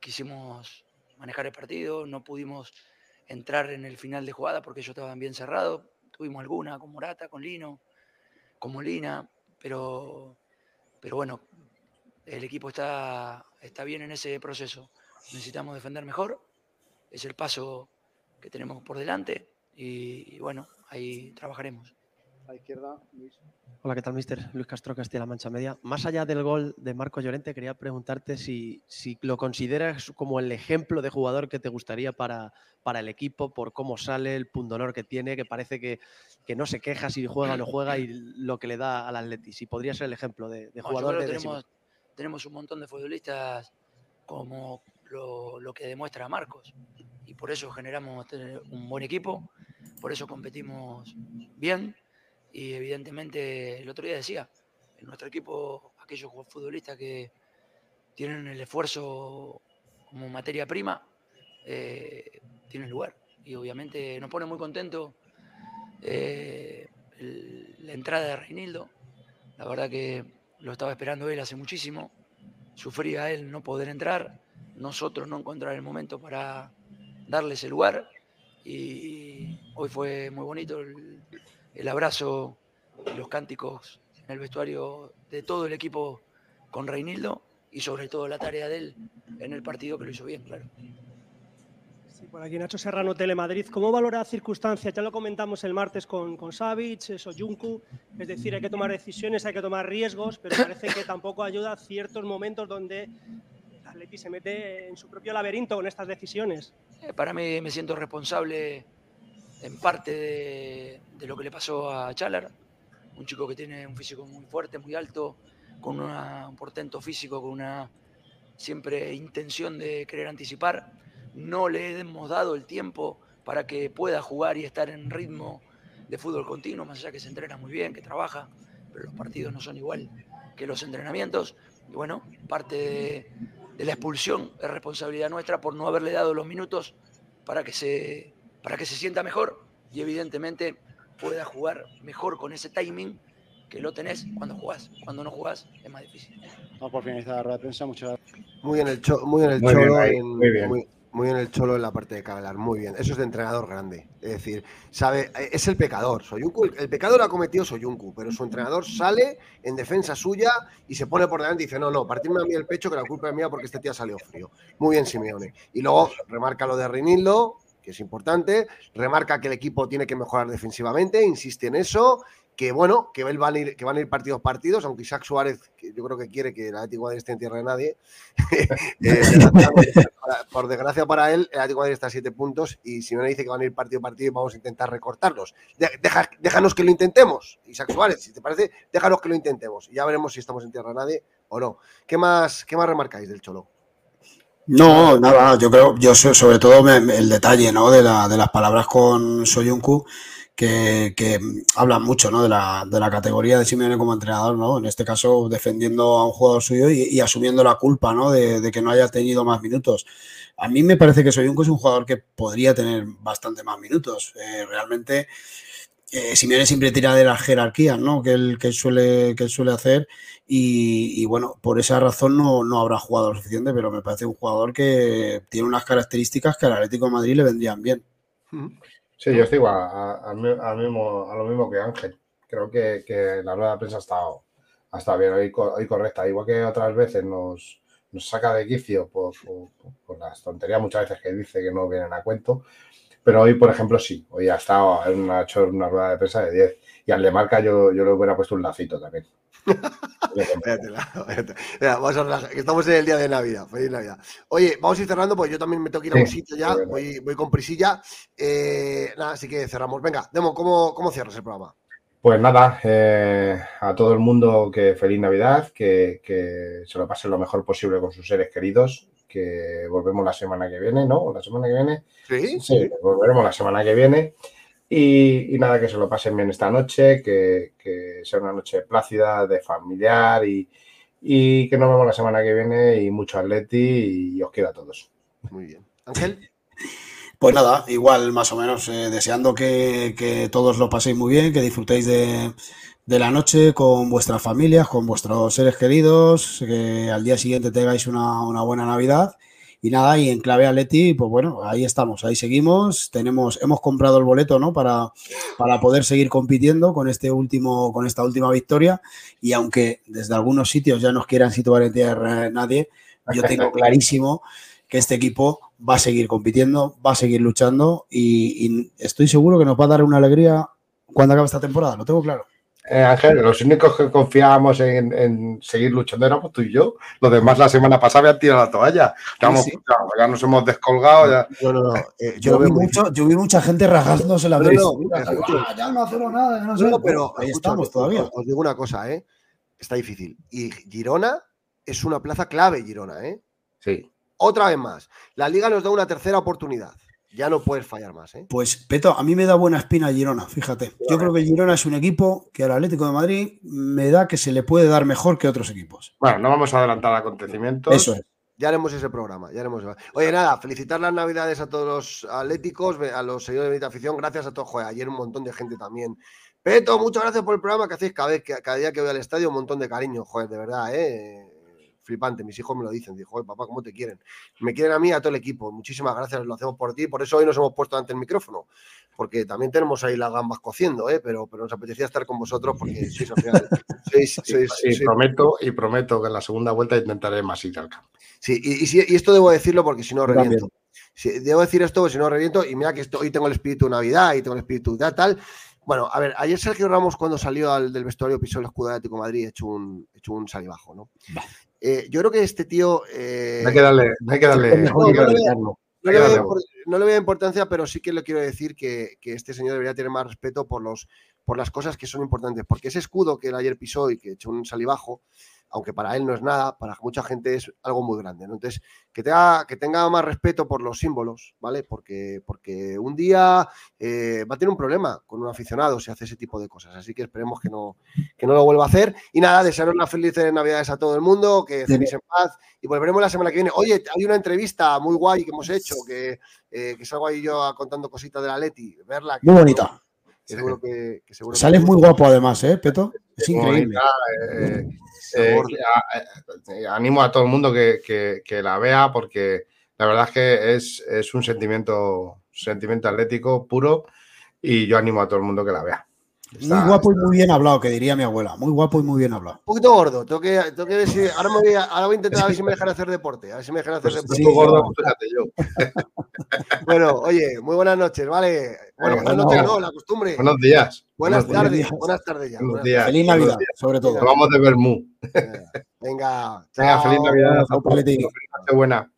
quisimos manejar el partido, no pudimos entrar en el final de jugada porque ellos estaban bien cerrados. Tuvimos alguna con Morata, con Lino, con Molina, pero, pero bueno, el equipo está, está bien en ese proceso. Necesitamos defender mejor, es el paso que tenemos por delante y, bueno, ahí trabajaremos. A la izquierda, Luis. Hola, ¿qué tal, mister? Luis Castro, Castilla-La Mancha Media. Más allá del gol de Marco Llorente, quería preguntarte si, si lo consideras como el ejemplo de jugador que te gustaría para, para el equipo, por cómo sale, el pundonor que tiene, que parece que, que, no se queja si juega o no juega y lo que le da al Atleti. Si podría ser el ejemplo de, de jugador de tenemos, tenemos un montón de futbolistas como lo, que demuestra Marcos. Y por eso generamos un buen equipo, por eso competimos bien. Y evidentemente, el otro día decía, en nuestro equipo, aquellos futbolistas que tienen el esfuerzo como materia prima, eh, tienen lugar. Y obviamente nos pone muy contento eh, la entrada de Reinildo. La verdad que lo estaba esperando él hace muchísimo. Sufría él no poder entrar, nosotros no encontrar el momento para darle ese lugar. Y hoy fue muy bonito el, abrazo y los cánticos en el vestuario de todo el equipo con Reinildo y sobre todo la tarea de él en el partido que lo hizo bien, claro. Por aquí Nacho Serrano, Telemadrid. ¿Cómo valora circunstancias? Ya lo comentamos el martes con, con Savic, Soyuncu. Es decir, hay que tomar decisiones, hay que tomar riesgos, pero parece que tampoco ayuda ciertos momentos donde el Atleti se mete en su propio laberinto con estas decisiones. Eh, para mí me siento responsable en parte de, de lo que le pasó a Chalar, un chico que tiene un físico muy fuerte, muy alto, con una, un portento físico, con una siempre intención de querer anticipar no le hemos dado el tiempo para que pueda jugar y estar en ritmo de fútbol continuo, más allá que se entrena muy bien, que trabaja, pero los partidos no son igual que los entrenamientos. Y bueno, parte de, de la expulsión es responsabilidad nuestra por no haberle dado los minutos para que se, para que se sienta mejor y evidentemente pueda jugar mejor con ese timing que lo tenés cuando jugás. Cuando no jugás es más difícil. Vamos por finalizar la rueda de prensa. Muchas gracias. Muy en el, cho muy en el muy cholo. Bien ahí, en, muy bien. Muy, muy en el cholo en la parte de cabelar, muy bien. Eso es de entrenador grande. Es decir, sabe, es el pecador. Soyuncu, el, el pecador ha cometido Soyuncu, pero su entrenador sale en defensa suya y se pone por delante y dice, no, no, partirme a mí el pecho que la culpa es mía porque este tío salió frío. Muy bien, Simeone. Y luego remarca lo de Reinildo, que es importante, remarca que el equipo tiene que mejorar defensivamente, insiste en eso, que bueno, que van a ir, que van a ir partidos partidos, aunque Isaac Suárez, que yo creo que quiere que el Atlético Madrid esté en tierra de nadie. eh, por desgracia para él, el Atlético Madrid está a siete puntos y si me dice que van a ir partido partido vamos a intentar recortarlos. Deja, déjanos que lo intentemos, Isaac Suárez, si te parece, déjanos que lo intentemos y ya veremos si estamos en tierra de nadie o no. ¿Qué más, qué más remarcáis del Cholo? No, nada, yo creo, yo sobre todo el detalle, ¿no? De, la, de las palabras con Soyuncu, que, que hablan mucho, ¿no? De la, de la categoría de Simeone como entrenador, ¿no? En este caso, defendiendo a un jugador suyo y, asumiendo la culpa, ¿no? De, que no haya tenido más minutos. A mí me parece que Soyuncu es un jugador que podría tener bastante más minutos. Eh, realmente, eh, siempre tira de las jerarquías, ¿no? Que él, que suele, que suele hacer. Y, bueno, por esa razón no, no habrá jugado suficiente, pero me parece un jugador que tiene unas características que al Atlético de Madrid le vendrían bien. Sí, yo estoy igual, a, a, mismo, a lo mismo que Ángel. Creo que, que, la rueda de prensa ha estado, ha bien, hoy, hoy correcta. Igual que otras veces nos, nos saca de quicio por, por, por, las tonterías muchas veces que dice que no vienen a cuento. Pero hoy, por ejemplo, sí. Hoy ha estado, ha hecho una rueda de prensa de 10. Y al de marca yo, yo le hubiera puesto un lacito también. Vamos a estamos en el día de Navidad. Feliz Navidad. Oye, vamos a ir cerrando, porque yo también me tengo que ir a un sitio ya. Voy, voy con prisilla. Eh, nada, así que cerramos. Venga, Demo, ¿cómo, cómo cierras el programa? Pues nada, eh, a todo el mundo que feliz Navidad, que, que, se lo pasen lo mejor posible con sus seres queridos, que volvemos la semana que viene, ¿no? La semana que viene. Sí, sí volveremos la semana que viene. Y, y, nada, que se lo pasen bien esta noche, que, que sea una noche plácida, de familiar y, y, que nos vemos la semana que viene y mucho atleti y os quiero a todos. Muy bien. Ángel. Pues nada, igual más o menos, eh, deseando que, que, todos lo paséis muy bien, que disfrutéis de, de la noche con vuestras familias, con vuestros seres queridos, que al día siguiente tengáis una, una buena Navidad. Y nada, y en clave Atleti, pues bueno, ahí estamos, ahí seguimos. Tenemos, hemos comprado el boleto, ¿no? Para, para poder seguir compitiendo con este último, con esta última victoria. Y aunque desde algunos sitios ya nos quieran situar en tierra nadie, yo tengo clarísimo que este equipo va a seguir compitiendo, va a seguir luchando y, y estoy seguro que nos va a dar una alegría cuando acabe esta temporada, lo tengo claro. Eh, Ángel, los únicos que confiábamos en, en, seguir luchando éramos tú y yo. Los demás la semana pasada habían tirado la toalla. Estamos, sí, sí. Claro, ya nos hemos descolgado. Ya, no, no, no. Eh, yo, yo, vi mucho, yo, vi mucha gente rajándose la nariz. Ah, ya no hacemos nada, no sé. pero ahí estamos todavía. Os, os digo una cosa, ¿eh? Está difícil. Y Girona es una plaza clave, Girona, ¿eh? Sí. Otra vez más. La liga nos da una tercera oportunidad. Ya no puedes fallar más. ¿eh? Pues, Peto, a mí me da buena espina Girona, fíjate. Yo creo que Girona es un equipo que al Atlético de Madrid me da que se le puede dar mejor que otros equipos. Bueno, no vamos a adelantar acontecimientos. Eso es. Ya haremos ese programa, ya haremos. Oye, nada, felicitar las navidades a todos los atléticos, a los seguidores de Benita Afición, gracias a todos. Joder, ayer un montón de gente también. Peto, muchas gracias por el programa que hacéis cada vez, cada día que voy al estadio, un montón de cariño, joder, de verdad, eh flipante. Mis hijos me lo dicen. Dijo, papá, ¿cómo te quieren? Me quieren a mí y a todo el equipo. Muchísimas gracias, lo hacemos por ti. Por eso hoy nos hemos puesto ante el micrófono. Porque también tenemos ahí las gambas cociendo, ¿eh? pero, pero nos apetecía estar con vosotros porque sois al final. sois, sois, sí, sois, prometo, y prometo que en la segunda vuelta intentaré más ir al campo. Sí, y, y, y esto debo decirlo porque si no reviento. Sí, debo decir esto porque si no reviento. Y mira que esto, hoy tengo el espíritu de Navidad y tengo el espíritu de tal. Bueno, a ver, ayer Sergio Ramos cuando salió al, del vestuario pisó el escudo de Atlético Madrid hecho un, hecho un salivajo, ¿no? Eh, yo creo que este tío. Eh, no hay que darle. No, hay que darle, no, no, no, no le, voy a, no le voy a importancia, pero sí que le quiero decir que, que, este señor debería tener más respeto por, los, por las cosas que son importantes. Porque ese escudo que él ayer pisó y que echó un salivajo, aunque para él no es nada, para mucha gente es algo muy grande. ¿no? Entonces, que tenga, que tenga más respeto por los símbolos, ¿vale? Porque, porque un día eh, va a tener un problema con un aficionado si hace ese tipo de cosas. Así que esperemos que no, que no lo vuelva a hacer. Y nada, desear unas felices Navidades a todo el mundo, que cenéis en paz y volveremos la semana que viene. Oye, hay una entrevista muy guay que hemos hecho, que, eh, que salgo ahí yo contando cositas de la Leti, verla. Muy bonita. Que seguro que, que seguro Sales muy guapo además, ¿eh, Peto? Es increíble. Eh, eh, eh, animo a todo el mundo que, que, que, la vea porque la verdad es que es, es un sentimiento, sentimiento atlético puro y yo animo a todo el mundo que la vea. Está, muy guapo está... y muy bien hablado, que diría mi abuela. Muy guapo y muy bien hablado. Un poquito gordo. Tengo que, tengo que ver si, ahora, me voy a, ahora voy a intentar a ver si me dejan hacer deporte. A ver si me dejan hacer pues deporte. Tú gordo, fíjate yo. bueno, oye, muy buenas noches, ¿vale? Bueno, buenas noches, no, la costumbre. Buenos días. Buenas, tardes, días. buenas tardes ya. Buenos días. Feliz Navidad, sobre todo. Vamos de Bermú. Venga, Venga, feliz Navidad. Chao, Buena.